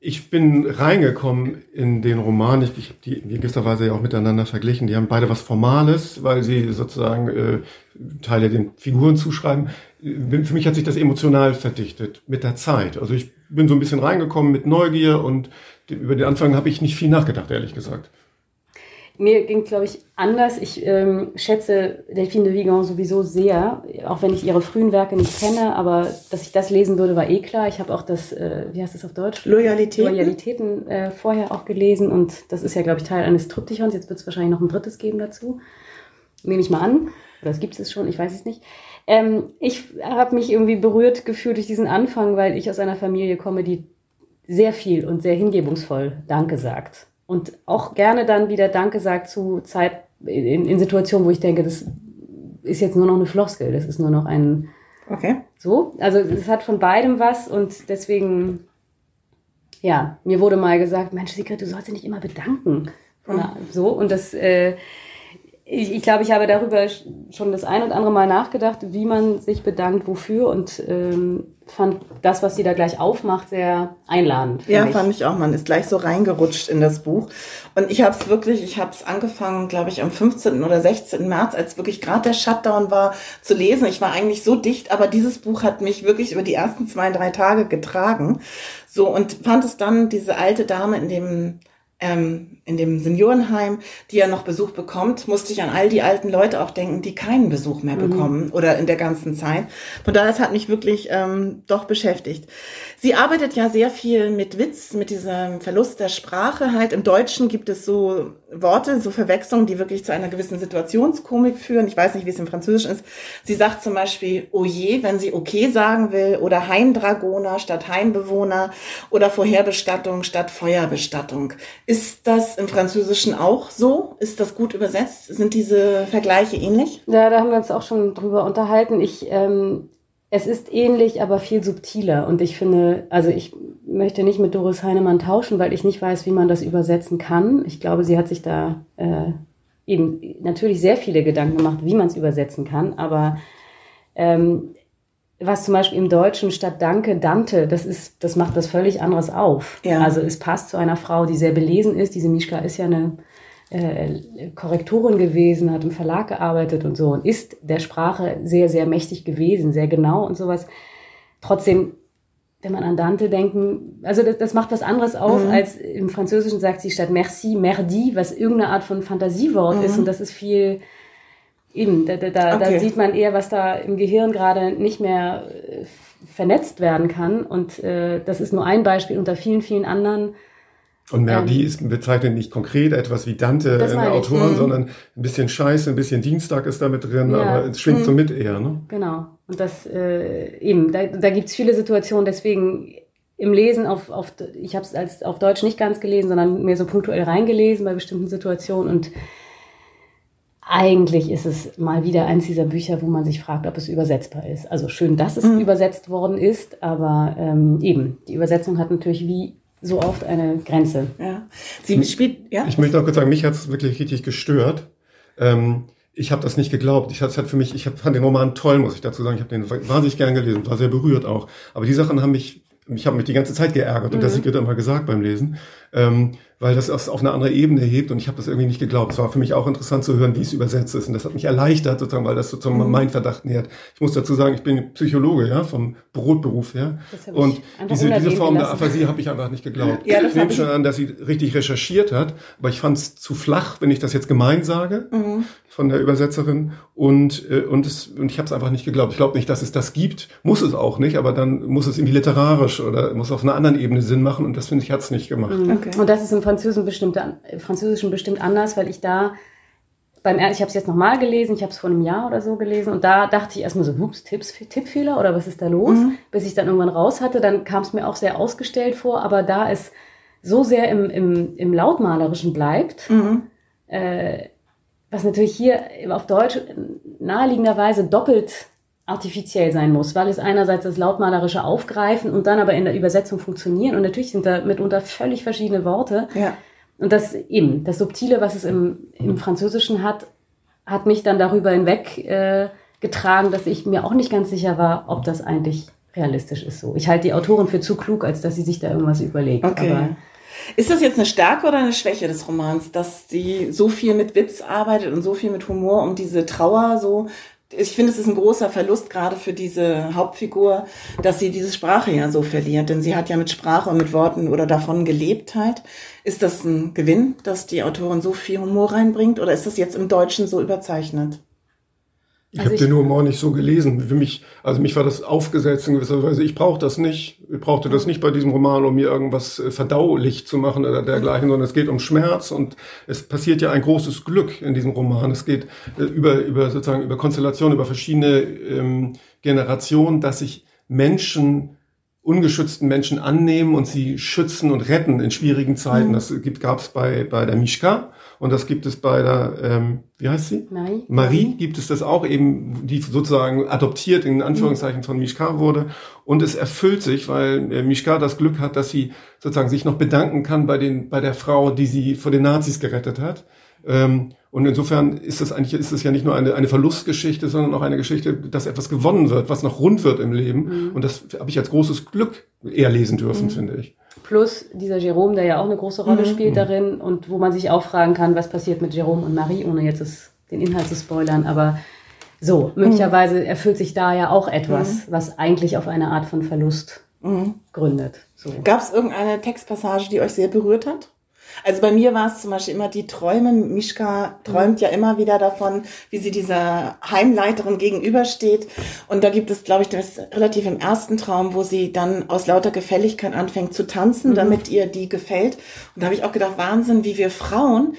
ich bin reingekommen in den Roman. Ich, ich habe die in gewisser Weise ja auch miteinander verglichen. Die haben beide was Formales, weil sie sozusagen äh, Teile den Figuren zuschreiben. Äh, Für mich hat sich das emotional verdichtet mit der Zeit. Also ich bin so ein bisschen reingekommen mit Neugier und über den Anfang habe ich nicht viel nachgedacht, ehrlich gesagt. Mir ging, glaube ich, anders. Ich ähm, schätze Delphine de Vigan sowieso sehr, auch wenn ich ihre frühen Werke nicht kenne, aber dass ich das lesen würde, war eh klar. Ich habe auch das, äh, wie heißt das auf Deutsch? Loyalitäten. Loyalitäten äh, vorher auch gelesen und das ist ja, glaube ich, Teil eines Triptychons. Jetzt wird es wahrscheinlich noch ein drittes geben dazu. Nehme ich mal an. Oder es gibt es schon, ich weiß es nicht. Ähm, ich habe mich irgendwie berührt gefühlt durch diesen Anfang, weil ich aus einer Familie komme, die sehr viel und sehr hingebungsvoll Danke sagt und auch gerne dann wieder Danke sagt zu Zeit in, in Situationen, wo ich denke, das ist jetzt nur noch eine Floskel, das ist nur noch ein Okay. so. Also es hat von beidem was und deswegen, ja, mir wurde mal gesagt, Mensch, Sigrid, du sollst dich nicht immer bedanken. Von der, so und das, äh, ich, ich glaube, ich habe darüber schon das ein und andere Mal nachgedacht, wie man sich bedankt, wofür und ähm, fand das, was sie da gleich aufmacht, sehr einladend. Ja, mich. fand ich auch. Man ist gleich so reingerutscht in das Buch. Und ich habe es wirklich, ich habe es angefangen, glaube ich, am 15. oder 16. März, als wirklich gerade der Shutdown war, zu lesen. Ich war eigentlich so dicht, aber dieses Buch hat mich wirklich über die ersten zwei, drei Tage getragen. So, und fand es dann, diese alte Dame in dem ähm, in dem Seniorenheim, die ja noch Besuch bekommt, musste ich an all die alten Leute auch denken, die keinen Besuch mehr bekommen oder in der ganzen Zeit. Von daher, es hat mich wirklich ähm, doch beschäftigt. Sie arbeitet ja sehr viel mit Witz, mit diesem Verlust der Sprache. Halt im Deutschen gibt es so Worte, so Verwechslungen, die wirklich zu einer gewissen Situationskomik führen. Ich weiß nicht, wie es im Französischen ist. Sie sagt zum Beispiel Oje, wenn sie okay sagen will, oder Heimdragoner statt Heimbewohner oder Vorherbestattung statt Feuerbestattung. Ist das im Französischen auch so? Ist das gut übersetzt? Sind diese Vergleiche ähnlich? Ja, da haben wir uns auch schon drüber unterhalten. Ich, ähm, es ist ähnlich, aber viel subtiler. Und ich finde, also ich möchte nicht mit Doris Heinemann tauschen, weil ich nicht weiß, wie man das übersetzen kann. Ich glaube, sie hat sich da äh, eben natürlich sehr viele Gedanken gemacht, wie man es übersetzen kann. Aber ähm, was zum Beispiel im Deutschen statt Danke, Dante, das ist, das macht das völlig anderes auf. Ja. Also es passt zu einer Frau, die sehr belesen ist. Diese Mischka ist ja eine äh, Korrektorin gewesen, hat im Verlag gearbeitet und so und ist der Sprache sehr, sehr mächtig gewesen, sehr genau und sowas. Trotzdem, wenn man an Dante denken, also das, das macht was anderes auf, als im Französischen sagt sie statt merci, merdi, was irgendeine Art von Fantasiewort ist und das ist viel, eben, da, da, da, Okay. da sieht man eher, was da im Gehirn gerade nicht mehr äh, vernetzt werden kann und äh, das ist nur ein Beispiel unter vielen, vielen anderen. Und Merdi ist bezeichnet nicht konkret etwas wie Dante in der meine ich. Autoren, Mhm. sondern ein bisschen Scheiße, ein bisschen Dienstag ist da mit drin, Ja. aber es schwingt so mit eher. Ne? Genau. Und das äh, eben, da, da gibt's viele Situationen, deswegen im Lesen auf, auf ich habe es als auf Deutsch nicht ganz gelesen, sondern mehr so punktuell reingelesen bei bestimmten Situationen und eigentlich ist es mal wieder eins dieser Bücher, wo man sich fragt, ob es übersetzbar ist. Also schön, dass es übersetzt worden ist, aber ähm, eben, die Übersetzung hat natürlich wie so oft eine Grenze. Ja. Sie spielt, ja? Ich möchte auch kurz sagen, mich hat es wirklich richtig gestört. Ähm, ich habe das nicht geglaubt. Ich, es hat für mich, ich hab, fand den Roman toll, muss ich dazu sagen. Ich habe den wahnsinnig gern gelesen, war sehr berührt auch. Aber die Sachen haben mich, mich haben mich die ganze Zeit geärgert und das Sigrid immer gesagt beim Lesen, ähm, weil das es auf eine andere Ebene hebt und ich habe das irgendwie nicht geglaubt. Es war für mich auch interessant zu hören, wie es übersetzt ist und das hat mich erleichtert sozusagen, weil das sozusagen mein Verdacht nähert. Ich muss dazu sagen, ich bin Psychologe, ja, vom Brotberuf her und diese, diese Form der. Aphasie habe ich einfach nicht geglaubt. Ja, das ich nehme schon an, dass sie richtig recherchiert hat, aber ich fand es zu flach, wenn ich das jetzt gemein sage Mhm. von der Übersetzerin und äh, und es und ich habe es einfach nicht geglaubt. Ich glaube nicht, dass es das gibt, muss es auch nicht, aber dann muss es irgendwie literarisch oder muss auf einer anderen Ebene Sinn machen und das finde ich hat es nicht gemacht. Okay. Und das ist im Französischen bestimmt, äh, Französischen bestimmt anders, weil ich da beim ich habe es jetzt nochmal gelesen, ich habe es vor einem Jahr oder so gelesen und da dachte ich erstmal so, hups, Tipps, Tippfehler oder was ist da los? Bis ich dann irgendwann raus hatte, dann kam es mir auch sehr ausgestellt vor, aber da es so sehr im, im, im Lautmalerischen bleibt, Mhm. äh, was natürlich hier auf Deutsch naheliegenderweise doppelt artifiziell sein muss, weil es einerseits das Lautmalerische aufgreifen und dann aber in der Übersetzung funktionieren und natürlich sind da mitunter völlig verschiedene Worte. Ja. Und das eben, das Subtile, was es im, im Französischen hat, hat mich dann darüber hinweg äh, getragen, dass ich mir auch nicht ganz sicher war, ob das eigentlich realistisch ist so. Ich halte die Autorin für zu klug, als dass sie sich da irgendwas überlegt. Okay. Aber Ist das jetzt eine Stärke oder eine Schwäche des Romans, dass sie so viel mit Witz arbeitet und so viel mit Humor, um diese Trauer so ich finde, es ist ein großer Verlust gerade für diese Hauptfigur, dass sie diese Sprache ja so verliert, denn sie hat ja mit Sprache und mit Worten oder davon gelebt halt. Ist das ein Gewinn, dass die Autorin so viel Humor reinbringt oder ist das jetzt im Deutschen so überzeichnet? Ich Also habe den Humor nicht so gelesen. Für mich, also mich war das aufgesetzt in gewisser Weise. Ich brauche das nicht. Ich brauchte das nicht bei diesem Roman, um mir irgendwas äh, verdaulich zu machen oder dergleichen, sondern es geht um Schmerz und es passiert ja ein großes Glück in diesem Roman. Es geht äh, über, über sozusagen über Konstellationen, über verschiedene ähm, Generationen, dass sich Menschen ungeschützten Menschen annehmen und sie schützen und retten in schwierigen Zeiten. Das gibt gab es bei bei der Mischka und das gibt es bei der ähm, wie heißt sie? Marie? Marie gibt es das auch eben, die sozusagen adoptiert in Anführungszeichen von Mishka wurde. Und es erfüllt sich, weil äh, Mishka das Glück hat, dass sie sozusagen sich noch bedanken kann bei den, bei der Frau, die sie vor den Nazis gerettet hat. Ähm, und insofern ist das eigentlich, ist es ja nicht nur eine, eine Verlustgeschichte, sondern auch eine Geschichte, dass etwas gewonnen wird, was noch rund wird im Leben. Und das habe ich als großes Glück eher lesen dürfen, finde ich. Plus dieser Jerome, der ja auch eine große Rolle spielt darin und wo man sich auch fragen kann, was passiert mit Jerome und Marie, ohne jetzt das, den Inhalt zu spoilern. Aber so, möglicherweise erfüllt sich da ja auch etwas, was eigentlich auf eine Art von Verlust gründet. So. Gab es irgendeine Textpassage, die euch sehr berührt hat? Also bei mir war es zum Beispiel immer die Träume. Mischka träumt ja immer wieder davon, wie sie dieser Heimleiterin gegenübersteht. Und da gibt es, glaube ich, das relativ im ersten Traum, wo sie dann aus lauter Gefälligkeit anfängt zu tanzen, damit ihr die gefällt. Und da habe ich auch gedacht, Wahnsinn, wie wir Frauen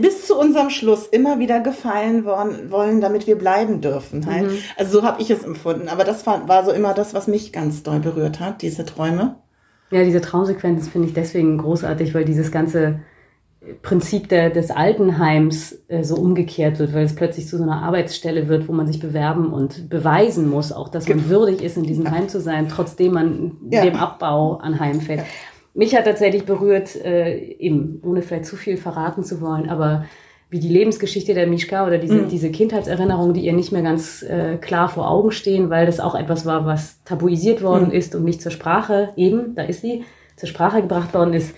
bis zu unserem Schluss immer wieder gefallen wollen, wollen damit wir bleiben dürfen. Halt. Also so habe ich es empfunden. Aber das war, war so immer das, was mich ganz doll berührt hat, diese Träume. Ja, diese Traumsequenz finde ich deswegen großartig, weil dieses ganze Prinzip der, des Altenheims äh, so umgekehrt wird, weil es plötzlich zu so einer Arbeitsstelle wird, wo man sich bewerben und beweisen muss, auch dass man würdig ist, in diesem Heim zu sein, trotzdem man Ja. dem Abbau anheimfällt. Mich hat tatsächlich berührt, äh, eben, ohne vielleicht zu viel verraten zu wollen, aber wie die Lebensgeschichte der Mischka oder diese, diese Kindheitserinnerungen, die ihr nicht mehr ganz äh, klar vor Augen stehen, weil das auch etwas war, was tabuisiert worden ist und nicht zur Sprache, eben, da ist sie, zur Sprache gebracht worden ist.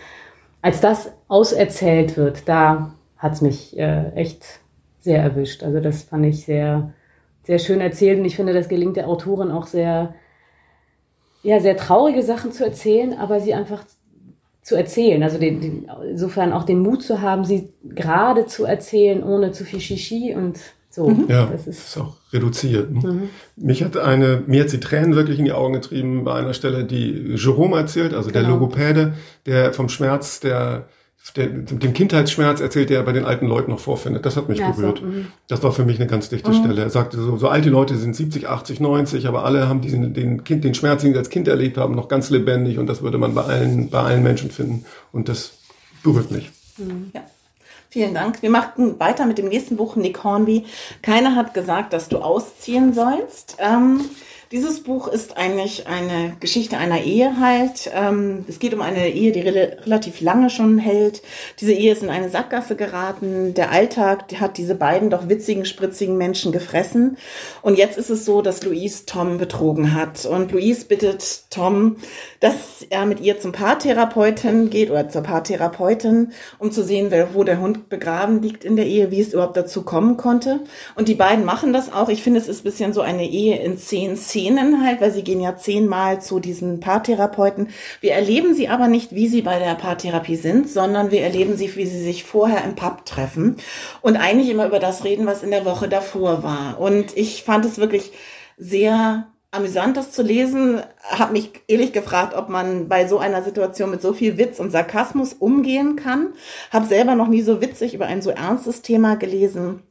Als das auserzählt wird, da hat's mich äh, echt sehr erwischt. Also das fand ich sehr, sehr schön erzählt und ich finde, das gelingt der Autorin auch sehr, ja, sehr traurige Sachen zu erzählen, aber sie einfach zu erzählen. Also den, den, insofern auch den Mut zu haben, sie gerade zu erzählen, ohne zu viel Shishi und so. Ja, Das ist, ist auch reduziert. Ne? Mich hat eine, mir hat sie Tränen wirklich in die Augen getrieben bei einer Stelle, die Jerome erzählt, also der Genau. Logopäde, der vom Schmerz, der, der dem Kindheitsschmerz erzählt, der er bei den alten Leuten noch vorfindet. Das hat mich Ja, so, berührt. mhm. das war für mich eine ganz dichte Stelle. Er sagte so, so alte Leute sind 70, 80, 90, aber alle haben diesen, den Kind, den Schmerz, den sie als Kind erlebt haben, noch ganz lebendig und das würde man bei allen, bei allen Menschen finden. Und das berührt mich. Ja. Vielen Dank. Wir machen weiter mit dem nächsten Buch, Nick Hornby. Keiner hat gesagt, dass du ausziehen sollst. Ähm, dieses Buch ist eigentlich eine Geschichte einer Ehe halt. Ähm, es geht um eine Ehe, die rel relativ lange schon hält. Diese Ehe ist in eine Sackgasse geraten. Der Alltag hat diese beiden doch witzigen, spritzigen Menschen gefressen. Und jetzt ist es so, dass Louise Tom betrogen hat. Und Louise bittet Tom, dass er mit ihr zum Paartherapeuten geht oder zur Paartherapeutin, um zu sehen, wo der Hund begraben liegt in der Ehe, wie es überhaupt dazu kommen konnte. Und die beiden machen das auch. Ich finde, es ist ein bisschen so eine Ehe in zehn Szenen halt, weil sie gehen ja zehnmal zu diesen Paartherapeuten. Wir erleben sie aber nicht, wie sie bei der Paartherapie sind, sondern wir erleben sie, wie sie sich vorher im Pub treffen und eigentlich immer über das reden, was in der Woche davor war. Und ich fand es wirklich sehr amüsant, das zu lesen. Habe mich ehrlich gefragt, ob man bei so einer Situation mit so viel Witz und Sarkasmus umgehen kann. Habe selber noch nie so witzig über ein so ernstes Thema gelesen.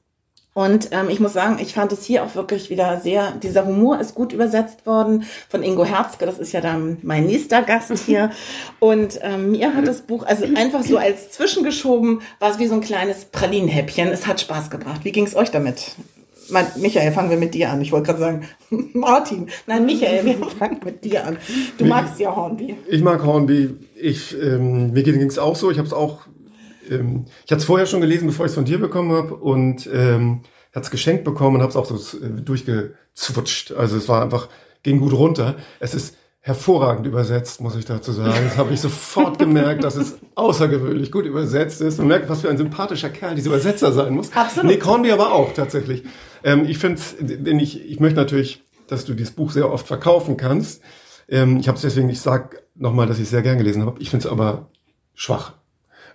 Und ähm, ich muss sagen, ich fand es hier auch wirklich wieder sehr, dieser Humor ist gut übersetzt worden von Ingo Herzke, das ist ja dann mein nächster Gast hier. Und ähm, mir hat das Buch, also einfach so als zwischengeschoben, war es wie so ein kleines Pralinenhäppchen. Es hat Spaß gebracht. Wie ging es euch damit? Mein, Michael, fangen wir mit dir an. Ich wollte gerade sagen, Martin. Nein, Michael, wir fangen mit dir an. Du magst ja Hornby. Ich mag Hornby. Ich, ähm, mir ging es auch so. Ich habe es auch, ähm, ich hatte es vorher schon gelesen, bevor ich es von dir bekommen habe und ähm, hatte es geschenkt bekommen und habe es auch so äh, durchgezwutscht. Also es war einfach ging gut runter. Es ist hervorragend übersetzt, muss ich dazu sagen. Das habe ich sofort gemerkt, dass es außergewöhnlich gut übersetzt ist. Man merkt, was für ein sympathischer Kerl dieser Übersetzer sein muss. Absolut. Nick Hornby aber auch tatsächlich. Ähm, ich finde, ich, ich möchte natürlich, dass du dieses Buch sehr oft verkaufen kannst. Ähm, ich habe es deswegen, ich sage nochmal, dass ich es sehr gern gelesen habe. Ich finde es aber schwach.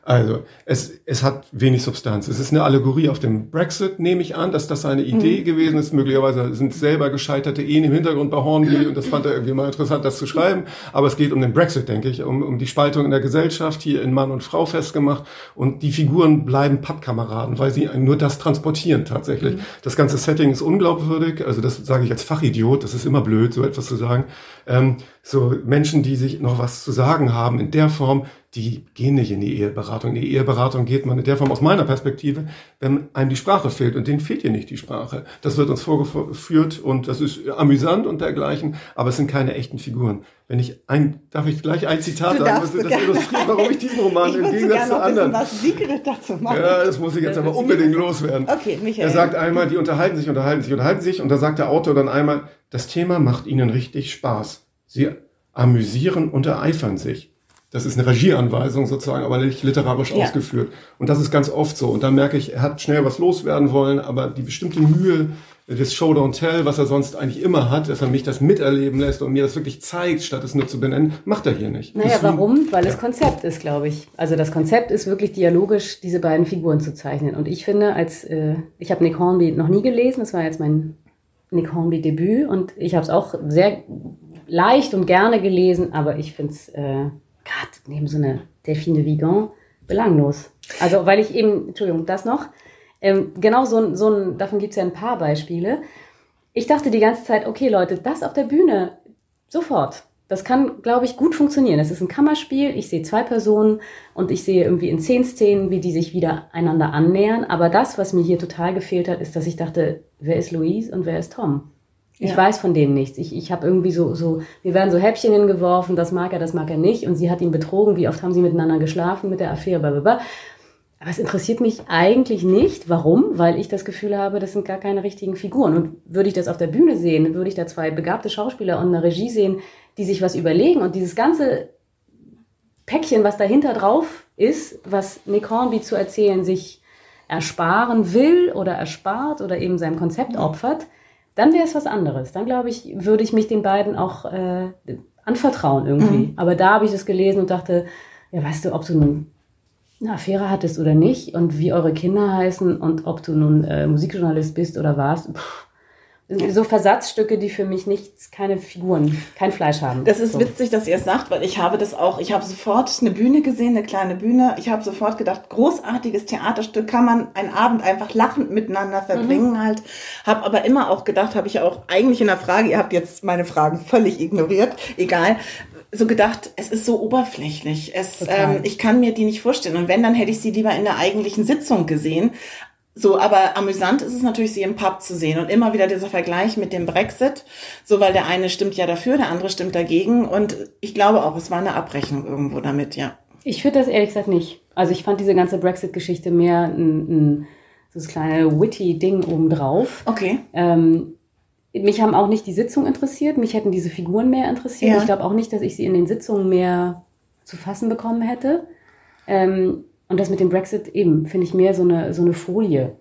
Also, es, es hat wenig Substanz. Es ist eine Allegorie auf den Brexit, nehme ich an, dass das seine Idee mhm. gewesen ist. Möglicherweise sind selber gescheiterte Ehen im Hintergrund bei Hornby und das fand er irgendwie mal interessant, das zu schreiben. Aber es geht um den Brexit, denke ich, um, um die Spaltung in der Gesellschaft, hier in Mann und Frau festgemacht. Und die Figuren bleiben Pappkameraden, weil sie nur das transportieren tatsächlich. Mhm. Das ganze Setting ist unglaubwürdig. Also das sage ich als Fachidiot. Das ist immer blöd, so etwas zu sagen. Ähm, so Menschen, die sich noch was zu sagen haben in der Form, die gehen nicht in die Eheberatung. In die Eheberatung geht man in der Form aus meiner Perspektive, wenn einem die Sprache fehlt. Und denen fehlt hier nicht die Sprache. Das wird uns vorgeführt und das ist amüsant und dergleichen, aber es sind keine echten Figuren. Wenn ich ein, darf ich gleich ein Zitat sagen, das illustriert, warum ich diesen Roman ich im Gegensatz zu anderen. Was Sigrid dazu machen. Ja, das muss ich jetzt aber unbedingt loswerden. Okay, Michael. Er sagt einmal, die unterhalten sich, unterhalten sich, unterhalten sich und da sagt der Autor dann einmal, das Thema macht ihnen richtig Spaß. Sie amüsieren und ereifern sich. Das ist eine Regieanweisung sozusagen, aber nicht literarisch ja. ausgeführt. Und das ist ganz oft so. Und da merke ich, er hat schnell was loswerden wollen, aber die bestimmte Mühe des Show Don't Tell, was er sonst eigentlich immer hat, dass er mich das miterleben lässt und mir das wirklich zeigt, statt es nur zu benennen, macht er hier nicht. Naja, Deswegen, warum? Weil ja. es Konzept ist, glaube ich. Also das Konzept ist wirklich dialogisch, diese beiden Figuren zu zeichnen. Und ich finde, als äh, ich habe Nick Hornby noch nie gelesen, das war jetzt mein Nick Hornby Debüt und ich habe es auch sehr leicht und gerne gelesen, aber ich finde es äh, gerade neben so eine Delphine Vigan belanglos. Also, weil ich eben, Entschuldigung, das noch, ähm, genau so, so ein, davon gibt es ja ein paar Beispiele. Ich dachte die ganze Zeit, okay, Leute, das auf der Bühne, sofort. Das kann, glaube ich, gut funktionieren. Es ist ein Kammerspiel, ich sehe zwei Personen und ich sehe irgendwie in zehn Szenen, wie die sich wieder einander annähern. Aber das, was mir hier total gefehlt hat, ist, dass ich dachte, wer ist Louise und wer ist Tom? Ich ja. weiß von denen nichts. Ich, ich habe irgendwie so, so, wir werden so Häppchen hingeworfen, das mag er, das mag er nicht. Und sie hat ihn betrogen, wie oft haben sie miteinander geschlafen mit der Affäre, blablabla. Aber es interessiert mich eigentlich nicht. Warum? Weil ich das Gefühl habe, das sind gar keine richtigen Figuren. Und würde ich das auf der Bühne sehen, würde ich da zwei begabte Schauspieler und eine Regie sehen, die sich was überlegen und dieses ganze Päckchen, was dahinter drauf ist, was Nick Hornby zu erzählen sich ersparen will oder erspart oder eben seinem Konzept opfert, dann wäre es was anderes. Dann glaube ich, würde ich mich den beiden auch äh, anvertrauen irgendwie. Mhm. Aber da habe ich das gelesen und dachte, ja, weißt du, ob du nun eine Affäre hattest oder nicht und wie eure Kinder heißen und ob du nun äh, Musikjournalist bist oder warst. Pff, so Versatzstücke, die für mich nichts, keine Figuren, kein Fleisch haben. Das ist so. witzig, dass ihr es sagt, weil ich habe das auch, ich habe sofort eine Bühne gesehen, eine kleine Bühne. Ich habe sofort gedacht, großartiges Theaterstück, kann man einen Abend einfach lachend miteinander verbringen mhm. halt. Habe aber immer auch gedacht, habe ich auch eigentlich in der Frage, ihr habt jetzt meine Fragen völlig ignoriert, egal, so gedacht, es ist so oberflächlich. Es, ähm, ich kann mir die nicht vorstellen. Und wenn, dann hätte ich sie lieber in der eigentlichen Sitzung gesehen. So, aber amüsant ist es natürlich, sie im Pub zu sehen und immer wieder dieser Vergleich mit dem Brexit, so weil der eine stimmt ja dafür, der andere stimmt dagegen und ich glaube auch, es war eine Abrechnung irgendwo damit, ja. Ich finde das ehrlich gesagt nicht. Also ich fand diese ganze Brexit-Geschichte mehr ein, ein so das kleine witty Ding obendrauf. Okay. Ähm, mich haben auch nicht die Sitzungen interessiert, mich hätten diese Figuren mehr interessiert. Ja. Ich glaube auch nicht, dass ich sie in den Sitzungen mehr zu fassen bekommen hätte. Ähm, und das mit dem Brexit eben, finde ich mehr so eine, so eine Folie.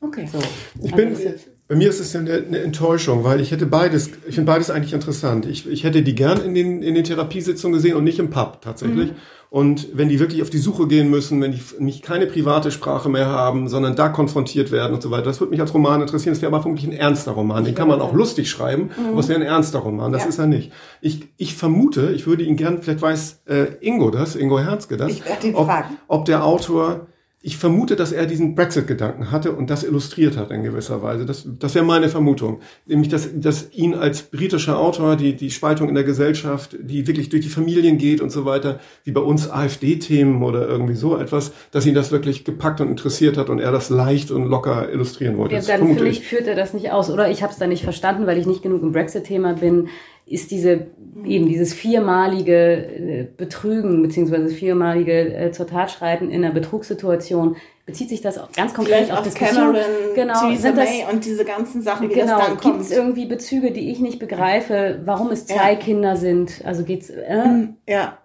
Okay. So. Ich bin, also bei mir ist es ja eine, eine Enttäuschung, weil ich hätte beides, ich finde beides eigentlich interessant. Ich, ich hätte die gern in den, in den Therapiesitzungen gesehen und nicht im Pub tatsächlich. Mhm. Und wenn die wirklich auf die Suche gehen müssen, wenn die nicht keine private Sprache mehr haben, sondern da konfrontiert werden und so weiter, das würde mich als Roman interessieren. Das wäre aber vermutlich ein ernster Roman. Den kann man auch lustig schreiben, mhm. aber es wäre ein ernster Roman. Das ja. ist er nicht. Ich, ich vermute, ich würde ihn gern, vielleicht weiß äh, Ingo das, Ingo Herzke das, ich ihn ob, fragen. ob der Autor ich vermute, dass er diesen Brexit-Gedanken hatte und das illustriert hat in gewisser Weise. Das, das wäre meine Vermutung. Nämlich, dass, dass ihn als britischer Autor die, die Spaltung in der Gesellschaft, die wirklich durch die Familien geht und so weiter, wie bei uns AfD-Themen oder irgendwie so etwas, dass ihn das wirklich gepackt und interessiert hat und er das leicht und locker illustrieren wollte. Ja, dann für mich führt er das nicht aus. Oder ich habe es da nicht verstanden, weil ich nicht genug im Brexit-Thema bin ist diese eben dieses viermalige äh, Betrügen beziehungsweise viermalige äh, zur Tat schreiten in einer Betrugssituation bezieht sich das auch ganz konkret Vielleicht auf auf Diskussionen? Cameron, Genau, Theresa sind das, May und diese ganzen Sachen, wie das genau, dann gibt kommt. es irgendwie Bezüge, die ich nicht begreife, warum es zwei Ja. Kinder sind? Also geht's, äh, ja.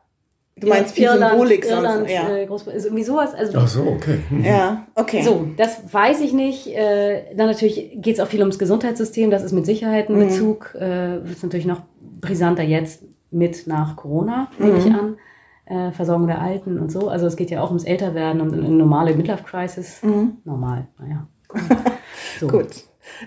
Du meinst viel Irland, Symbolik Irland, sonst. Ja. äh, ist irgendwie sowas. Also, Ach so, okay. Mhm. ja, okay. So, das weiß ich nicht. Äh, dann natürlich geht es auch viel ums Gesundheitssystem. Das ist mit Sicherheit ein Mhm. Bezug. Äh, ist natürlich noch brisanter jetzt mit nach Corona, nehme Mhm. ich an. Äh, Versorgung der Alten und so. Also es geht ja auch ums Älterwerden und eine normale Midlife-Crisis. Normal, naja. So. Mhm. Gut.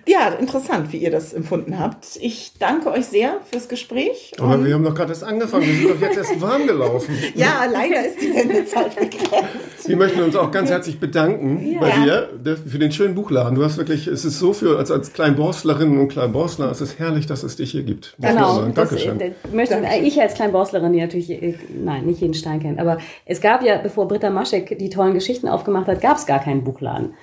Ja, interessant, wie ihr das empfunden habt. Ich danke euch sehr fürs Gespräch. Aber und- wir haben doch gerade erst angefangen. Wir sind doch jetzt erst warm gelaufen. ja, leider ist die Sendezeit begrenzt. Wir möchten uns auch ganz herzlich bedanken bei Ja. dir der- für den schönen Buchladen. Du hast wirklich, es ist so für, als, als Kleinborstlerinnen und Kleinborstler, es ist herrlich, dass es dich hier gibt. Genau, sagen. das, Dankeschön. äh, möchte Dankeschön. ich als Kleinborstlerin, die natürlich, äh, nein, nicht jeden Stein kennt, aber es gab ja, bevor Britta Maschek die tollen Geschichten aufgemacht hat, gab es gar keinen Buchladen.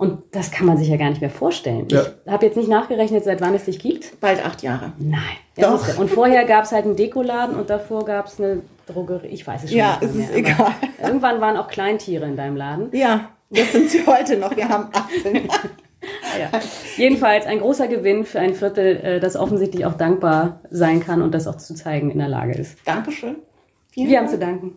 Und das kann man sich ja gar nicht mehr vorstellen. Ja. Ich habe jetzt nicht nachgerechnet, seit wann es dich gibt. Bald acht Jahre. Nein. Doch. Und vorher gab es halt einen Dekoladen und davor gab es eine Drogerie. Ich weiß es schon Ja, nicht es mehr, ist egal. Irgendwann waren auch Kleintiere in deinem Laden. Ja, das sind sie heute noch. Wir haben 18. Ja. Jedenfalls ein großer Gewinn für ein Viertel, äh, das offensichtlich auch dankbar sein kann und das auch zu zeigen in der Lage ist. Dankeschön. Vielen Wir haben Dank. zu danken.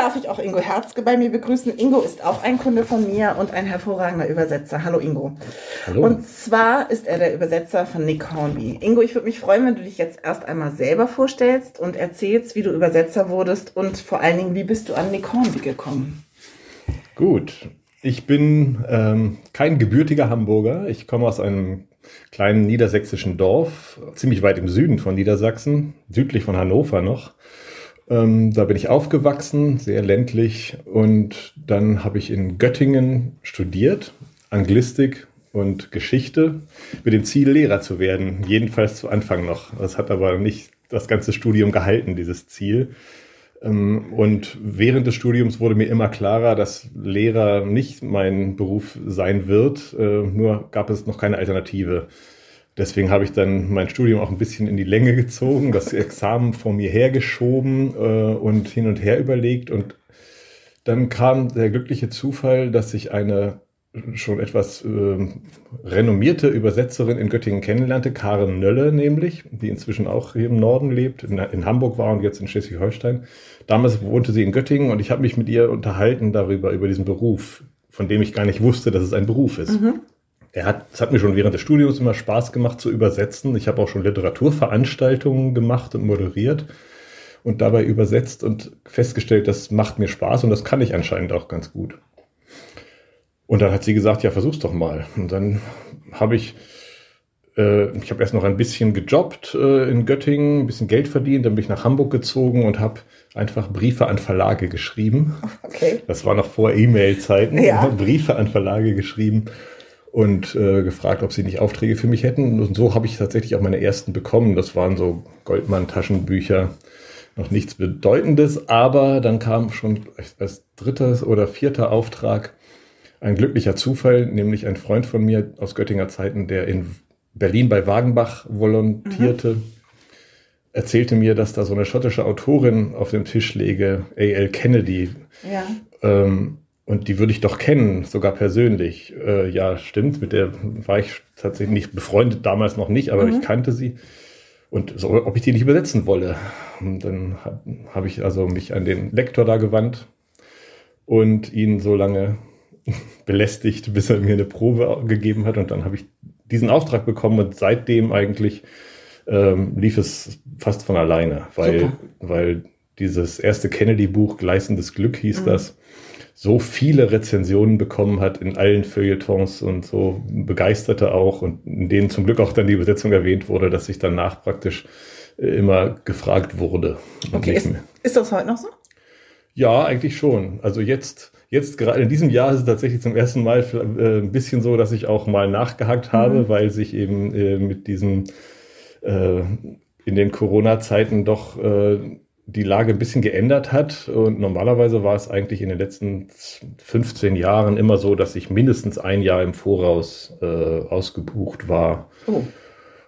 Darf ich auch Ingo Herzke bei mir begrüßen. Ingo ist auch ein Kunde von mir und ein hervorragender Übersetzer. Hallo Ingo. Hallo. Und zwar ist er der Übersetzer von Nick Hornby. Ingo, ich würde mich freuen, wenn du dich jetzt erst einmal selber vorstellst und erzählst, wie du Übersetzer wurdest und vor allen Dingen, wie bist du an Nick Hornby gekommen? Gut, ich bin ähm, kein gebürtiger Hamburger. Ich komme aus einem kleinen niedersächsischen Dorf, ziemlich weit im Süden von Niedersachsen, südlich von Hannover noch. Ähm, da bin ich aufgewachsen, sehr ländlich. Und dann habe ich in Göttingen studiert, Anglistik und Geschichte, mit dem Ziel, Lehrer zu werden. Jedenfalls zu Anfang noch. Das hat aber nicht das ganze Studium gehalten, dieses Ziel. Ähm, Und während des Studiums wurde mir immer klarer, dass Lehrer nicht mein Beruf sein wird. Äh, Nur gab es noch keine Alternative. Deswegen habe ich dann mein Studium auch ein bisschen in die Länge gezogen, das Examen vor mir hergeschoben äh, und hin und her überlegt. Und dann kam der glückliche Zufall, dass ich eine schon etwas äh, renommierte Übersetzerin in Göttingen kennenlernte, Karen Nölle nämlich, die inzwischen auch hier im Norden lebt, in, in Hamburg war und jetzt in Schleswig-Holstein. Damals wohnte sie in Göttingen und ich habe mich mit ihr unterhalten darüber, über diesen Beruf, von dem ich gar nicht wusste, dass es ein Beruf ist. Er hat, es hat mir schon während des Studiums immer Spaß gemacht zu übersetzen. Ich habe auch schon Literaturveranstaltungen gemacht und moderiert und dabei übersetzt und festgestellt, das macht mir Spaß und das kann ich anscheinend auch ganz gut. Und dann hat sie gesagt, ja, versuch's doch mal. Und dann habe ich, äh, ich habe erst noch ein bisschen gejobbt äh, in Göttingen, ein bisschen Geld verdient, dann bin ich nach Hamburg gezogen und habe einfach Briefe an Verlage geschrieben. Okay. Das war noch vor E-Mail-Zeiten. Ja. Briefe an Verlage geschrieben und äh, gefragt, ob sie nicht Aufträge für mich hätten. Und so habe ich tatsächlich auch meine ersten bekommen. Das waren so Goldmann-Taschenbücher. Noch nichts Bedeutendes, aber dann kam schon als dritter oder vierter Auftrag ein glücklicher Zufall, nämlich ein Freund von mir aus Göttinger Zeiten, der in Berlin bei Wagenbach volontierte, erzählte mir, dass da so eine schottische Autorin auf dem Tisch läge, A.L. Kennedy, Ja. ähm, und die würde ich doch kennen, sogar persönlich. Äh, ja, stimmt, mit der war ich tatsächlich nicht befreundet, damals noch nicht, aber ich kannte sie. Und so, ob ich die nicht übersetzen wolle. Und dann habe hab ich also mich an den Lektor da gewandt und ihn so lange belästigt, bis er mir eine Probe gegeben hat. Und dann habe ich diesen Auftrag bekommen und seitdem eigentlich ähm, lief es fast von alleine, weil, Super. weil dieses erste Kennedy-Buch, Gleißendes Glück hieß das, so viele Rezensionen bekommen hat in allen Feuilletons und so begeisterte auch und in denen zum Glück auch dann die Übersetzung erwähnt wurde, dass ich danach praktisch äh, immer gefragt wurde. Okay, ist, ist das heute noch so? ja, eigentlich schon. Also jetzt, jetzt gerade in diesem Jahr ist es tatsächlich zum ersten Mal äh, ein bisschen so, dass ich auch mal nachgehakt habe, weil sich eben äh, mit diesem äh, in den Corona-Zeiten doch äh, die Lage ein bisschen geändert hat. Und normalerweise war es eigentlich in den letzten 15 Jahren immer so, dass ich mindestens ein Jahr im Voraus äh, ausgebucht war. Oh.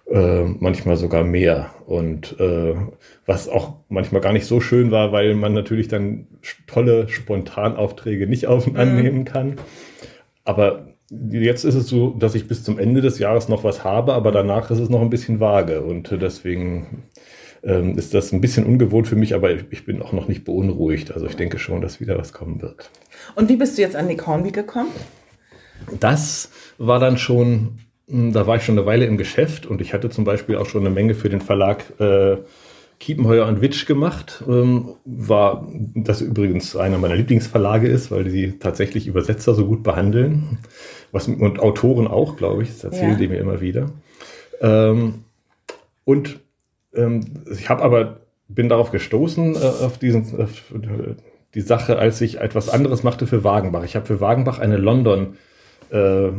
Äh, manchmal sogar mehr. Und äh, was auch manchmal gar nicht so schön war, weil man natürlich dann tolle Spontanaufträge nicht auf mhm. annehmen kann. Aber jetzt ist es so, dass ich bis zum Ende des Jahres noch was habe, aber danach ist es noch ein bisschen vage. Und deswegen ähm, ist das ein bisschen ungewohnt für mich, aber ich bin auch noch nicht beunruhigt. Also ich denke schon, dass wieder was kommen wird. Und wie bist du jetzt an Nick Hornby gekommen? Das war dann schon, hm, da war ich schon eine Weile im Geschäft und ich hatte zum Beispiel auch schon eine Menge für den Verlag äh, Kiepenheuer und Witsch gemacht. Ähm, war das übrigens einer meiner Lieblingsverlage ist, weil die tatsächlich Übersetzer so gut behandeln. Was, und Autoren auch, glaube ich. Das erzählen ja. die mir immer wieder. Ähm, und ich habe aber, bin darauf gestoßen, äh, auf diesen, auf die Sache, als ich etwas anderes machte für Wagenbach. Ich habe für Wagenbach eine London äh, äh,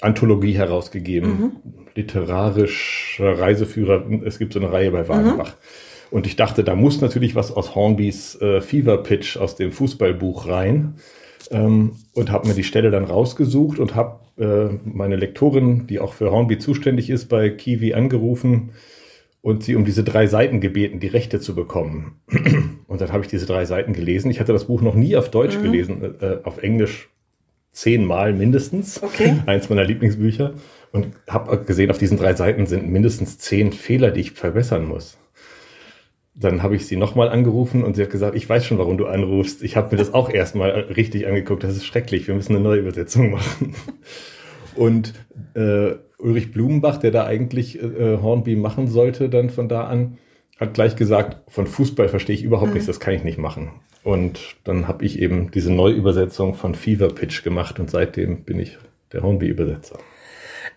Anthologie herausgegeben. Mhm. Literarischer Reiseführer. Es gibt so eine Reihe bei Wagenbach. Mhm. Und ich dachte, da muss natürlich was aus Hornbys äh, Fever Pitch aus dem Fußballbuch rein. Ähm, und habe mir die Stelle dann rausgesucht und habe äh, meine Lektorin, die auch für Hornby zuständig ist, bei Kiwi angerufen und sie um diese drei Seiten gebeten, die Rechte zu bekommen. Und dann habe ich diese drei Seiten gelesen. Ich hatte das Buch noch nie auf Deutsch mhm. gelesen, äh, auf Englisch zehnmal mindestens. Okay. Eins meiner Lieblingsbücher. Und habe gesehen, auf diesen drei Seiten sind mindestens zehn Fehler, die ich verbessern muss dann habe ich sie nochmal angerufen und sie hat gesagt, ich weiß schon, warum du anrufst. Ich habe mir das auch erstmal richtig angeguckt. Das ist schrecklich. Wir müssen eine neue Übersetzung machen. Und äh, Ulrich Blumenbach, der da eigentlich äh, Hornby machen sollte, dann von da an, hat gleich gesagt, von Fußball verstehe ich überhaupt mhm. nichts, das kann ich nicht machen. Und dann habe ich eben diese Neuübersetzung von Fever Pitch gemacht und seitdem bin ich der Hornby-Übersetzer.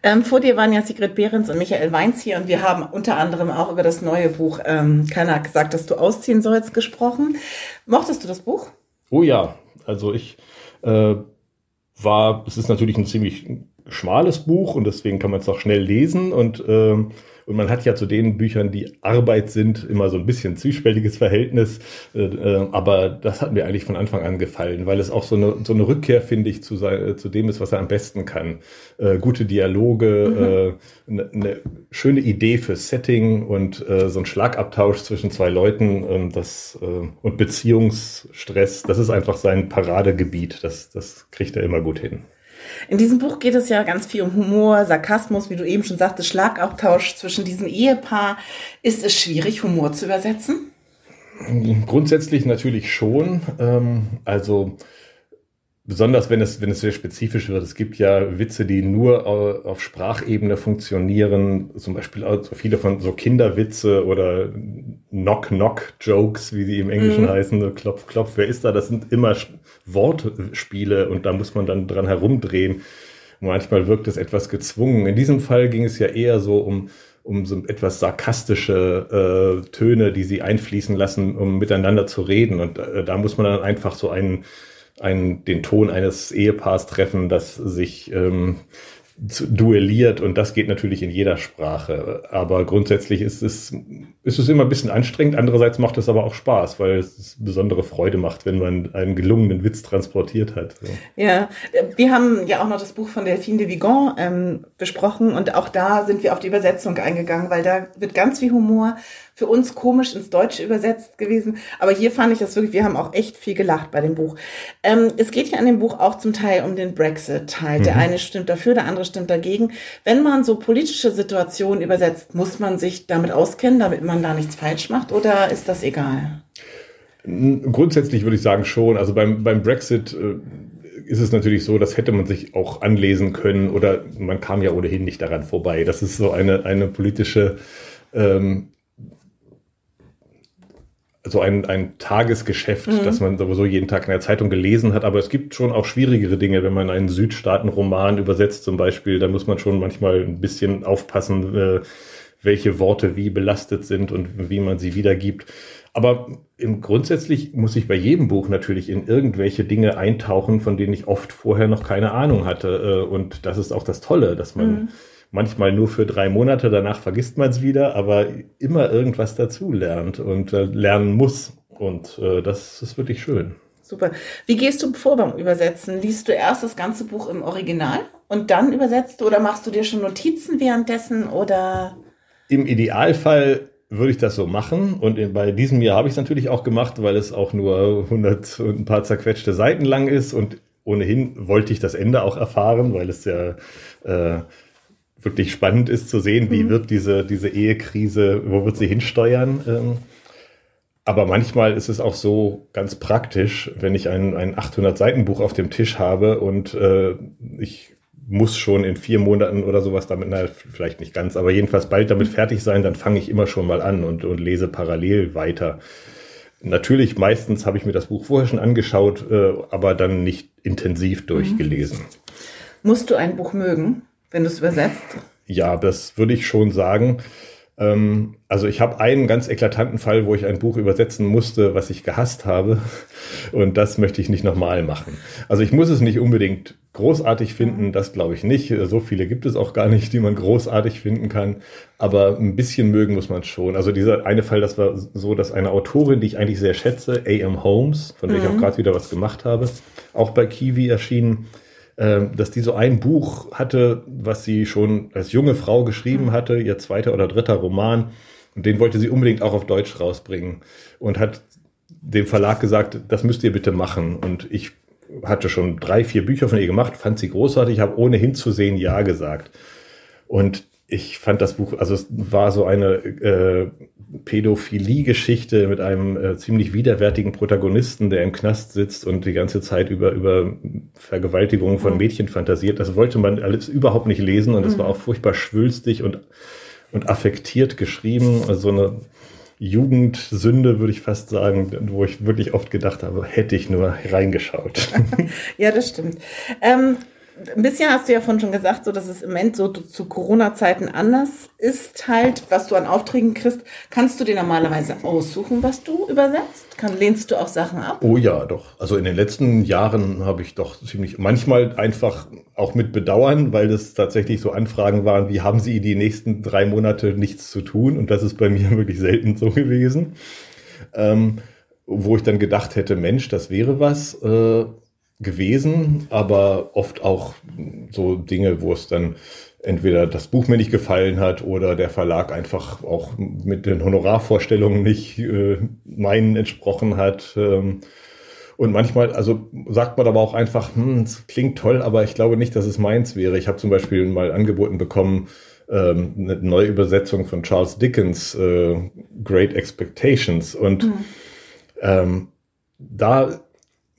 Ähm, vor dir waren ja Sigrid Behrens und Michael Weins hier und wir haben unter anderem auch über das neue Buch ähm, Keiner hat gesagt, dass du ausziehen sollst gesprochen. Mochtest du das Buch? Oh ja, also ich äh, war, es ist natürlich ein ziemlich schmales Buch und deswegen kann man es auch schnell lesen und äh, und man hat ja zu den Büchern, die Arbeit sind, immer so ein bisschen zwiespältiges Verhältnis. Äh, äh, aber das hat mir eigentlich von Anfang an gefallen, weil es auch so eine, so eine Rückkehr, finde ich, zu, sein, zu dem ist, was er am besten kann. Äh, gute Dialoge, mhm. eine, eine schöne Idee für Setting und so ein Schlagabtausch zwischen zwei Leuten ähm, das, und Beziehungsstress. Das ist einfach sein Paradegebiet. Das, das kriegt er immer gut hin. In diesem Buch geht es ja ganz viel um Humor, Sarkasmus, wie du eben schon sagtest, Schlagabtausch zwischen diesem Ehepaar. Ist es schwierig, Humor zu übersetzen? Grundsätzlich natürlich schon. Ähm, also besonders wenn es, wenn es sehr spezifisch wird. Es gibt ja Witze, die nur auf Sprachebene funktionieren, zum Beispiel so viele von so Kinderwitze oder Knock-Knock-Jokes, wie sie im Englischen mhm. heißen, so Klopf, Klopf, wer ist da? Das sind immer Wortspiele und da muss man dann dran herumdrehen. Manchmal wirkt es etwas gezwungen. In diesem Fall ging es ja eher so um um so etwas sarkastische äh, Töne, die sie einfließen lassen, um miteinander zu reden. Und äh, da muss man dann einfach so einen einen, den Ton eines Ehepaars treffen, das sich ähm, duelliert und das geht natürlich in jeder Sprache. Aber grundsätzlich ist es, ist es immer ein bisschen anstrengend. Andererseits macht es aber auch Spaß, weil es besondere Freude macht, wenn man einen gelungenen Witz transportiert hat. Ja, wir haben ja auch noch das Buch von Delphine de Vigan ähm, besprochen und auch da sind wir auf die Übersetzung eingegangen, weil da wird ganz viel Humor für uns komisch ins Deutsche übersetzt gewesen. Aber hier fand ich das wirklich, wir haben auch echt viel gelacht bei dem Buch. Ähm, es geht ja in dem Buch auch zum Teil um den Brexit-Teil. Mhm. Der eine stimmt dafür, der andere stimmt dagegen. Wenn man so politische Situationen übersetzt, muss man sich damit auskennen, damit man da nichts falsch macht oder ist das egal? Grundsätzlich würde ich sagen schon. Also beim, beim Brexit äh, ist es natürlich so, das hätte man sich auch anlesen können oder man kam ja ohnehin nicht daran vorbei. Das ist so eine, eine politische ähm, so ein, ein Tagesgeschäft, mhm. das man sowieso jeden Tag in der Zeitung gelesen hat. Aber es gibt schon auch schwierigere Dinge, wenn man einen Südstaatenroman übersetzt zum Beispiel. Da muss man schon manchmal ein bisschen aufpassen, äh, welche Worte wie belastet sind und wie man sie wiedergibt. Aber im grundsätzlich muss ich bei jedem Buch natürlich in irgendwelche Dinge eintauchen, von denen ich oft vorher noch keine Ahnung hatte. Äh, und das ist auch das Tolle, dass man mhm manchmal nur für drei Monate, danach vergisst man es wieder, aber immer irgendwas dazu lernt und äh, lernen muss. Und äh, das ist wirklich schön. Super. Wie gehst du vor beim Übersetzen? Liest du erst das ganze Buch im Original und dann übersetzt du oder machst du dir schon Notizen währenddessen oder? Im Idealfall würde ich das so machen. Und in, bei diesem Jahr habe ich es natürlich auch gemacht, weil es auch nur 100 und ein paar zerquetschte Seiten lang ist. Und ohnehin wollte ich das Ende auch erfahren, weil es ja äh, wirklich spannend ist zu sehen, wie mhm. wird diese, diese Ehekrise, wo wird sie hinsteuern. Ähm, aber manchmal ist es auch so ganz praktisch, wenn ich ein, ein 800-Seiten-Buch auf dem Tisch habe und äh, ich muss schon in vier Monaten oder sowas damit, na, vielleicht nicht ganz, aber jedenfalls bald damit fertig sein, dann fange ich immer schon mal an und, und lese parallel weiter. Natürlich, meistens habe ich mir das Buch vorher schon angeschaut, äh, aber dann nicht intensiv durchgelesen. Mhm. Musst du ein Buch mögen, wenn du es übersetzt? Ja, das würde ich schon sagen. Ähm, also ich habe einen ganz eklatanten Fall, wo ich ein Buch übersetzen musste, was ich gehasst habe. Und das möchte ich nicht nochmal machen. Also ich muss es nicht unbedingt großartig finden, das glaube ich nicht. So viele gibt es auch gar nicht, die man großartig finden kann. Aber ein bisschen mögen muss man schon. Also dieser eine Fall, das war so, dass eine Autorin, die ich eigentlich sehr schätze, A.M. Holmes, von der mhm. ich auch gerade wieder was gemacht habe, auch bei Kiwi erschienen, dass die so ein Buch hatte, was sie schon als junge Frau geschrieben mhm. hatte, ihr zweiter oder dritter Roman. Und den wollte sie unbedingt auch auf Deutsch rausbringen. Und hat dem Verlag gesagt, das müsst ihr bitte machen. Und ich hatte schon drei, vier Bücher von ihr gemacht, fand sie großartig, habe ohne hinzusehen Ja gesagt. Und ich fand das Buch, also es war so eine äh, Pädophilie-Geschichte mit einem äh, ziemlich widerwärtigen Protagonisten, der im Knast sitzt und die ganze Zeit über, über Vergewaltigungen von mhm. Mädchen fantasiert. Das wollte man alles überhaupt nicht lesen und es mhm. war auch furchtbar schwülstig und, und affektiert geschrieben. Also so eine Jugendsünde, würde ich fast sagen, wo ich wirklich oft gedacht habe, hätte ich nur reingeschaut. ja, das stimmt. Ähm, ein bisschen hast du ja vorhin schon gesagt, so dass es im Moment so zu Corona-Zeiten anders ist, halt, was du an Aufträgen kriegst. Kannst du dir normalerweise aussuchen, was du übersetzt? Kann, lehnst du auch Sachen ab? Oh ja, doch. Also in den letzten Jahren habe ich doch ziemlich, manchmal einfach auch mit Bedauern, weil es tatsächlich so Anfragen waren, wie haben Sie die nächsten drei Monate nichts zu tun? Und das ist bei mir wirklich selten so gewesen. Ähm, wo ich dann gedacht hätte, Mensch, das wäre was. Äh, gewesen, aber oft auch so Dinge, wo es dann entweder das Buch mir nicht gefallen hat oder der Verlag einfach auch mit den Honorarvorstellungen nicht äh, meinen entsprochen hat. Ähm, und manchmal, also sagt man aber auch einfach, hm, es klingt toll, aber ich glaube nicht, dass es meins wäre. Ich habe zum Beispiel mal angeboten bekommen, ähm, eine neue Übersetzung von Charles Dickens, äh, Great Expectations. Und mhm. ähm, da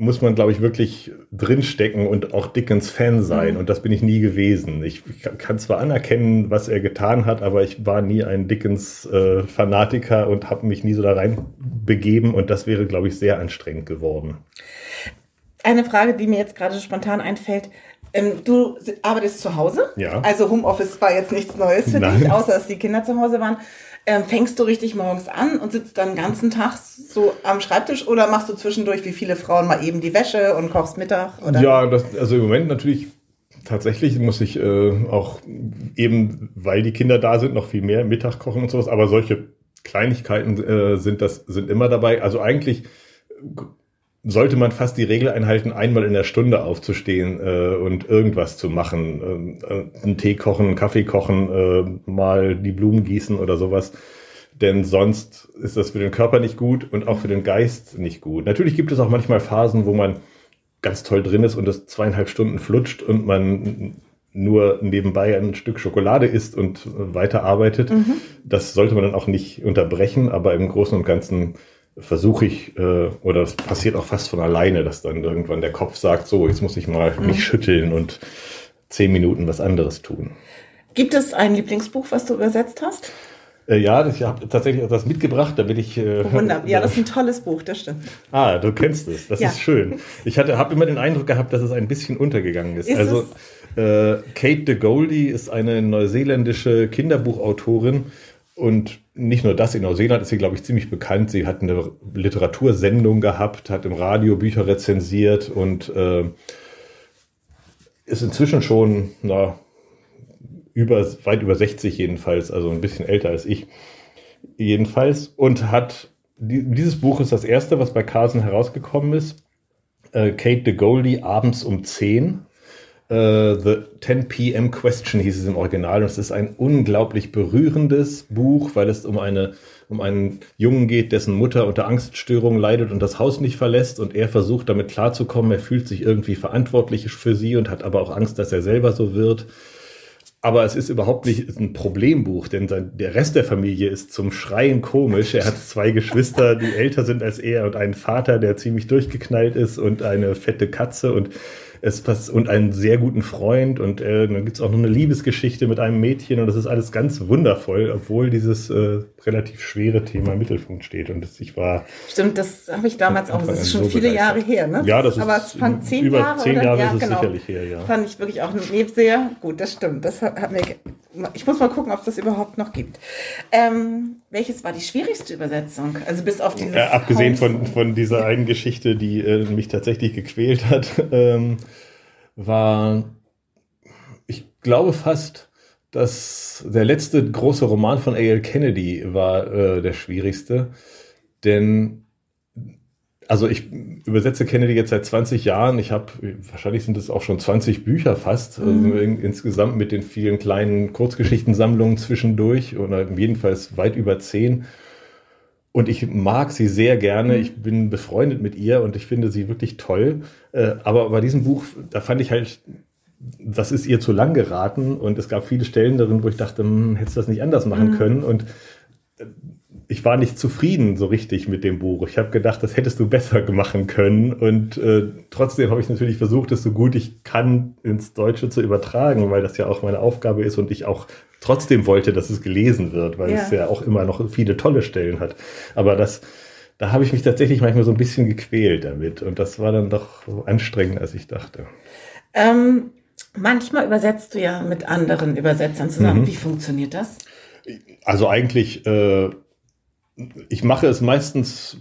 muss man, glaube ich, wirklich drinstecken und auch Dickens Fan sein. Mhm. Und das bin ich nie gewesen. Ich kann zwar anerkennen, was er getan hat, aber ich war nie ein Dickens-Fanatiker äh, und habe mich nie so da rein begeben. Und das wäre, glaube ich, sehr anstrengend geworden. Eine Frage, die mir jetzt gerade spontan einfällt. Ähm, du arbeitest zu Hause? Ja. Also Homeoffice war jetzt nichts Neues für Nein. dich, außer dass die Kinder zu Hause waren ähm, fängst du richtig morgens an und sitzt dann den ganzen Tag so am Schreibtisch oder machst du zwischendurch wie viele Frauen mal eben die Wäsche und kochst Mittag? Oder? Ja, das, also im Moment natürlich tatsächlich muss ich äh, auch eben, weil die Kinder da sind, noch viel mehr Mittag kochen und sowas, aber solche Kleinigkeiten äh, sind das sind immer dabei. Also eigentlich sollte man fast die Regel einhalten, einmal in der Stunde aufzustehen äh, und irgendwas zu machen. Äh, einen Tee kochen, einen Kaffee kochen, äh, mal die Blumen gießen oder sowas. Denn sonst ist das für den Körper nicht gut und auch für den Geist nicht gut. Natürlich gibt es auch manchmal Phasen, wo man ganz toll drin ist und es zweieinhalb Stunden flutscht und man nur nebenbei ein Stück Schokolade isst und weiterarbeitet. Mhm. Das sollte man dann auch nicht unterbrechen, aber im Großen und Ganzen versuche ich, äh, oder es passiert auch fast von alleine, dass dann irgendwann der Kopf sagt, so, jetzt muss ich mal mhm. mich schütteln und zehn Minuten was anderes tun. Gibt es ein Lieblingsbuch, was du übersetzt hast? Äh, ja, ich habe tatsächlich etwas mitgebracht, damit ich. Äh, Wunderbar. Ja, das ist ein tolles Buch, das stimmt. Ah, du kennst es. Das ja. ist schön. Ich hatte, habe immer den Eindruck gehabt, dass es ein bisschen untergegangen ist. ist also äh, Kate de Goldie ist eine neuseeländische Kinderbuchautorin und nicht nur das, in Neuseeland ist sie, glaube ich, ziemlich bekannt. Sie hat eine Literatursendung gehabt, hat im Radio Bücher rezensiert und äh, ist inzwischen schon na, über, weit über 60 jedenfalls, also ein bisschen älter als ich jedenfalls und hat, dieses Buch ist das erste, was bei Carson herausgekommen ist. Äh, Kate de Goldie abends um 10 Uh, The 10 PM Question hieß es im Original. Und es ist ein unglaublich berührendes Buch, weil es um eine um einen Jungen geht, dessen Mutter unter Angststörungen leidet und das Haus nicht verlässt und er versucht damit klarzukommen. Er fühlt sich irgendwie verantwortlich für sie und hat aber auch Angst, dass er selber so wird. Aber es ist überhaupt nicht ein Problembuch, denn der Rest der Familie ist zum Schreien komisch. Er hat zwei Geschwister, die älter sind als er und einen Vater, der ziemlich durchgeknallt ist und eine fette Katze und es passt und einen sehr guten Freund und äh, dann gibt es auch noch eine Liebesgeschichte mit einem Mädchen und das ist alles ganz wundervoll, obwohl dieses äh, relativ schwere Thema im Mittelpunkt steht. Und das, ich war. Stimmt, das habe ich damals auch. Das ist schon so viele begeistert. Jahre her, ne? Ja, das ist. Aber es fand zehn über Jahre. Zehn Jahre ja, ist es genau. sicherlich her, ja. Fand ich wirklich auch nee, sehr gut. Das stimmt. Das hat, hat mir. Ich muss mal gucken, ob es das überhaupt noch gibt. Ähm, welches war die schwierigste Übersetzung? Also bis auf dieses. Ja, abgesehen von, von dieser einen Geschichte, die äh, mich tatsächlich gequält hat. Ähm, war, ich glaube fast, dass der letzte große Roman von A.L. Kennedy war äh, der schwierigste. Denn, also ich übersetze Kennedy jetzt seit 20 Jahren. Ich habe, wahrscheinlich sind es auch schon 20 Bücher fast, mhm. also in, insgesamt mit den vielen kleinen Kurzgeschichtensammlungen zwischendurch oder jedenfalls weit über 10. Und ich mag sie sehr gerne. Ich bin befreundet mit ihr und ich finde sie wirklich toll. Äh, aber bei diesem Buch, da fand ich halt, das ist ihr zu lang geraten und es gab viele Stellen darin, wo ich dachte, hm, hättest du das nicht anders machen mhm. können. Und äh, ich war nicht zufrieden so richtig mit dem Buch. Ich habe gedacht, das hättest du besser machen können. Und äh, trotzdem habe ich natürlich versucht, es so gut ich kann ins Deutsche zu übertragen, weil das ja auch meine Aufgabe ist und ich auch trotzdem wollte, dass es gelesen wird, weil ja. es ja auch immer noch viele tolle Stellen hat. Aber das, da habe ich mich tatsächlich manchmal so ein bisschen gequält damit. Und das war dann doch anstrengender, als ich dachte. Ähm, manchmal übersetzt du ja mit anderen Übersetzern zusammen. Mhm. Wie funktioniert das? Also eigentlich äh, ich mache es meistens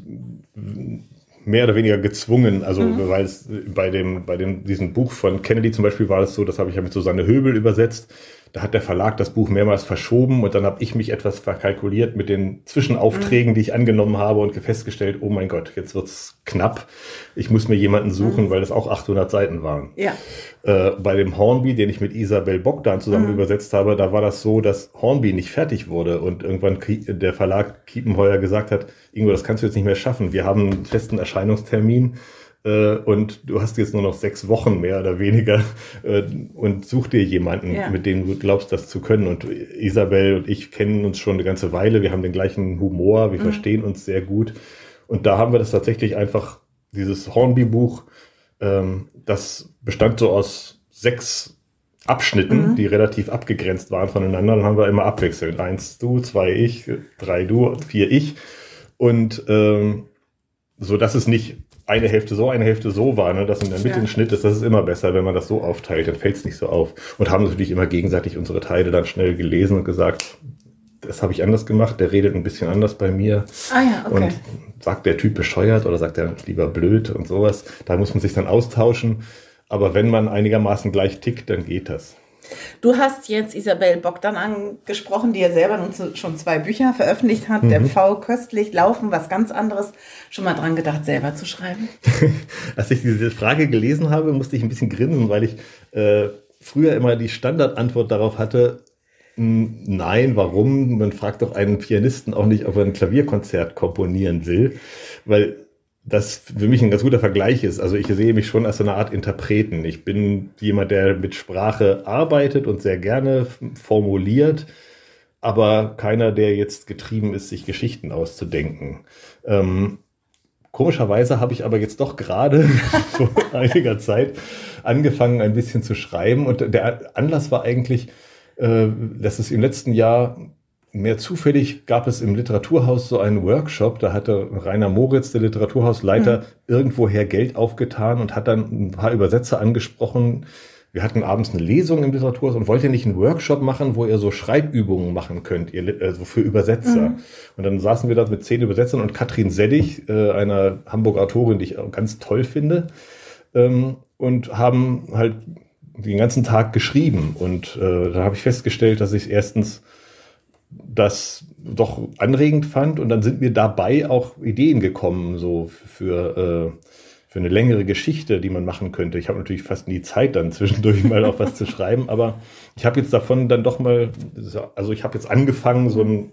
mehr oder weniger gezwungen, also mhm. weil es bei dem, bei dem, diesem Buch von Kennedy zum Beispiel war es so, das habe ich ja mit Susanne Höbel übersetzt. Da hat der Verlag das Buch mehrmals verschoben und dann habe ich mich etwas verkalkuliert mit den Zwischenaufträgen, mhm. die ich angenommen habe und festgestellt, oh mein Gott, jetzt wird's knapp. Ich muss mir jemanden suchen, mhm. weil das auch 800 Seiten waren. Ja. Äh, bei dem Hornby, den ich mit Isabel Bogdan zusammen mhm. übersetzt habe, da war das so, dass Hornby nicht fertig wurde und irgendwann der Verlag Kiepenheuer gesagt hat, Ingo, das kannst du jetzt nicht mehr schaffen. Wir haben einen festen Erscheinungstermin äh, und du hast jetzt nur noch sechs Wochen mehr oder weniger äh, und such dir jemanden, ja. mit dem du glaubst, das zu können. Und Isabel und ich kennen uns schon eine ganze Weile. Wir haben den gleichen Humor, wir mhm. verstehen uns sehr gut. Und da haben wir das tatsächlich einfach, dieses Hornby-Buch, ähm, das bestand so aus sechs Abschnitten, mhm. die relativ abgegrenzt waren voneinander. Dann haben wir immer abwechselnd. Eins du, zwei ich, drei du, vier ich. Und ähm, so dass es nicht eine Hälfte so, eine Hälfte so war, ne, dass in der Mitte ja. ein Schnitt ist, das ist immer besser, wenn man das so aufteilt, dann fällt es nicht so auf. Und haben natürlich immer gegenseitig unsere Teile dann schnell gelesen und gesagt, das habe ich anders gemacht, der redet ein bisschen anders bei mir. Ah ja, okay. Und sagt der Typ bescheuert oder sagt er lieber blöd und sowas. Da muss man sich dann austauschen. Aber wenn man einigermaßen gleich tickt, dann geht das. Du hast jetzt Isabel Bogdan angesprochen, die ja selber nun schon zwei Bücher veröffentlicht hat. Mhm. Der V köstlich, Laufen, was ganz anderes. Schon mal dran gedacht, selber zu schreiben? Als ich diese Frage gelesen habe, musste ich ein bisschen grinsen, weil ich äh, früher immer die Standardantwort darauf hatte, Nein, warum? Man fragt doch einen Pianisten auch nicht, ob er ein Klavierkonzert komponieren will, weil das für mich ein ganz guter Vergleich ist. Also ich sehe mich schon als so eine Art Interpreten. Ich bin jemand, der mit Sprache arbeitet und sehr gerne formuliert, aber keiner, der jetzt getrieben ist, sich Geschichten auszudenken. Ähm, komischerweise habe ich aber jetzt doch gerade vor einiger Zeit angefangen, ein bisschen zu schreiben. Und der Anlass war eigentlich, äh, dass es im letzten Jahr Mehr zufällig gab es im Literaturhaus so einen Workshop, da hatte Rainer Moritz, der Literaturhausleiter, mhm. irgendwoher Geld aufgetan und hat dann ein paar Übersetzer angesprochen. Wir hatten abends eine Lesung im Literaturhaus und wollte nicht einen Workshop machen, wo ihr so Schreibübungen machen könnt, ihr, also für Übersetzer. Mhm. Und dann saßen wir da mit zehn Übersetzern und Katrin Seddig, äh, einer Hamburger Autorin, die ich ganz toll finde, ähm, und haben halt den ganzen Tag geschrieben. Und äh, da habe ich festgestellt, dass ich erstens das doch anregend fand. Und dann sind mir dabei auch Ideen gekommen, so für, äh, für eine längere Geschichte, die man machen könnte. Ich habe natürlich fast nie Zeit dann zwischendurch mal auch was zu schreiben, aber ich habe jetzt davon dann doch mal, also ich habe jetzt angefangen, so ein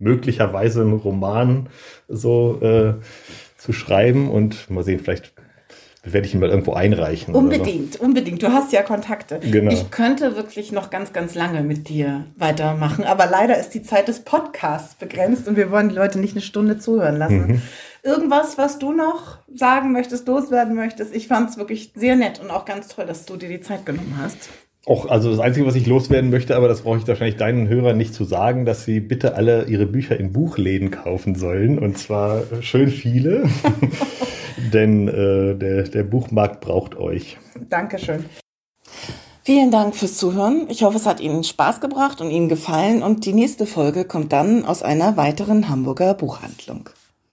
möglicherweise einen Roman so äh, zu schreiben. Und mal sehen, vielleicht werde ich ihn mal irgendwo einreichen. Unbedingt, so. unbedingt. Du hast ja Kontakte. Genau. Ich könnte wirklich noch ganz, ganz lange mit dir weitermachen, aber leider ist die Zeit des Podcasts begrenzt und wir wollen die Leute nicht eine Stunde zuhören lassen. Mhm. Irgendwas, was du noch sagen möchtest, loswerden möchtest? Ich fand es wirklich sehr nett und auch ganz toll, dass du dir die Zeit genommen hast. Auch, also das Einzige, was ich loswerden möchte, aber das brauche ich wahrscheinlich deinen Hörern nicht zu sagen, dass sie bitte alle ihre Bücher in Buchläden kaufen sollen. Und zwar schön viele. Denn äh, der, der Buchmarkt braucht euch. Dankeschön. Vielen Dank fürs Zuhören. Ich hoffe, es hat Ihnen Spaß gebracht und Ihnen gefallen. Und die nächste Folge kommt dann aus einer weiteren Hamburger Buchhandlung.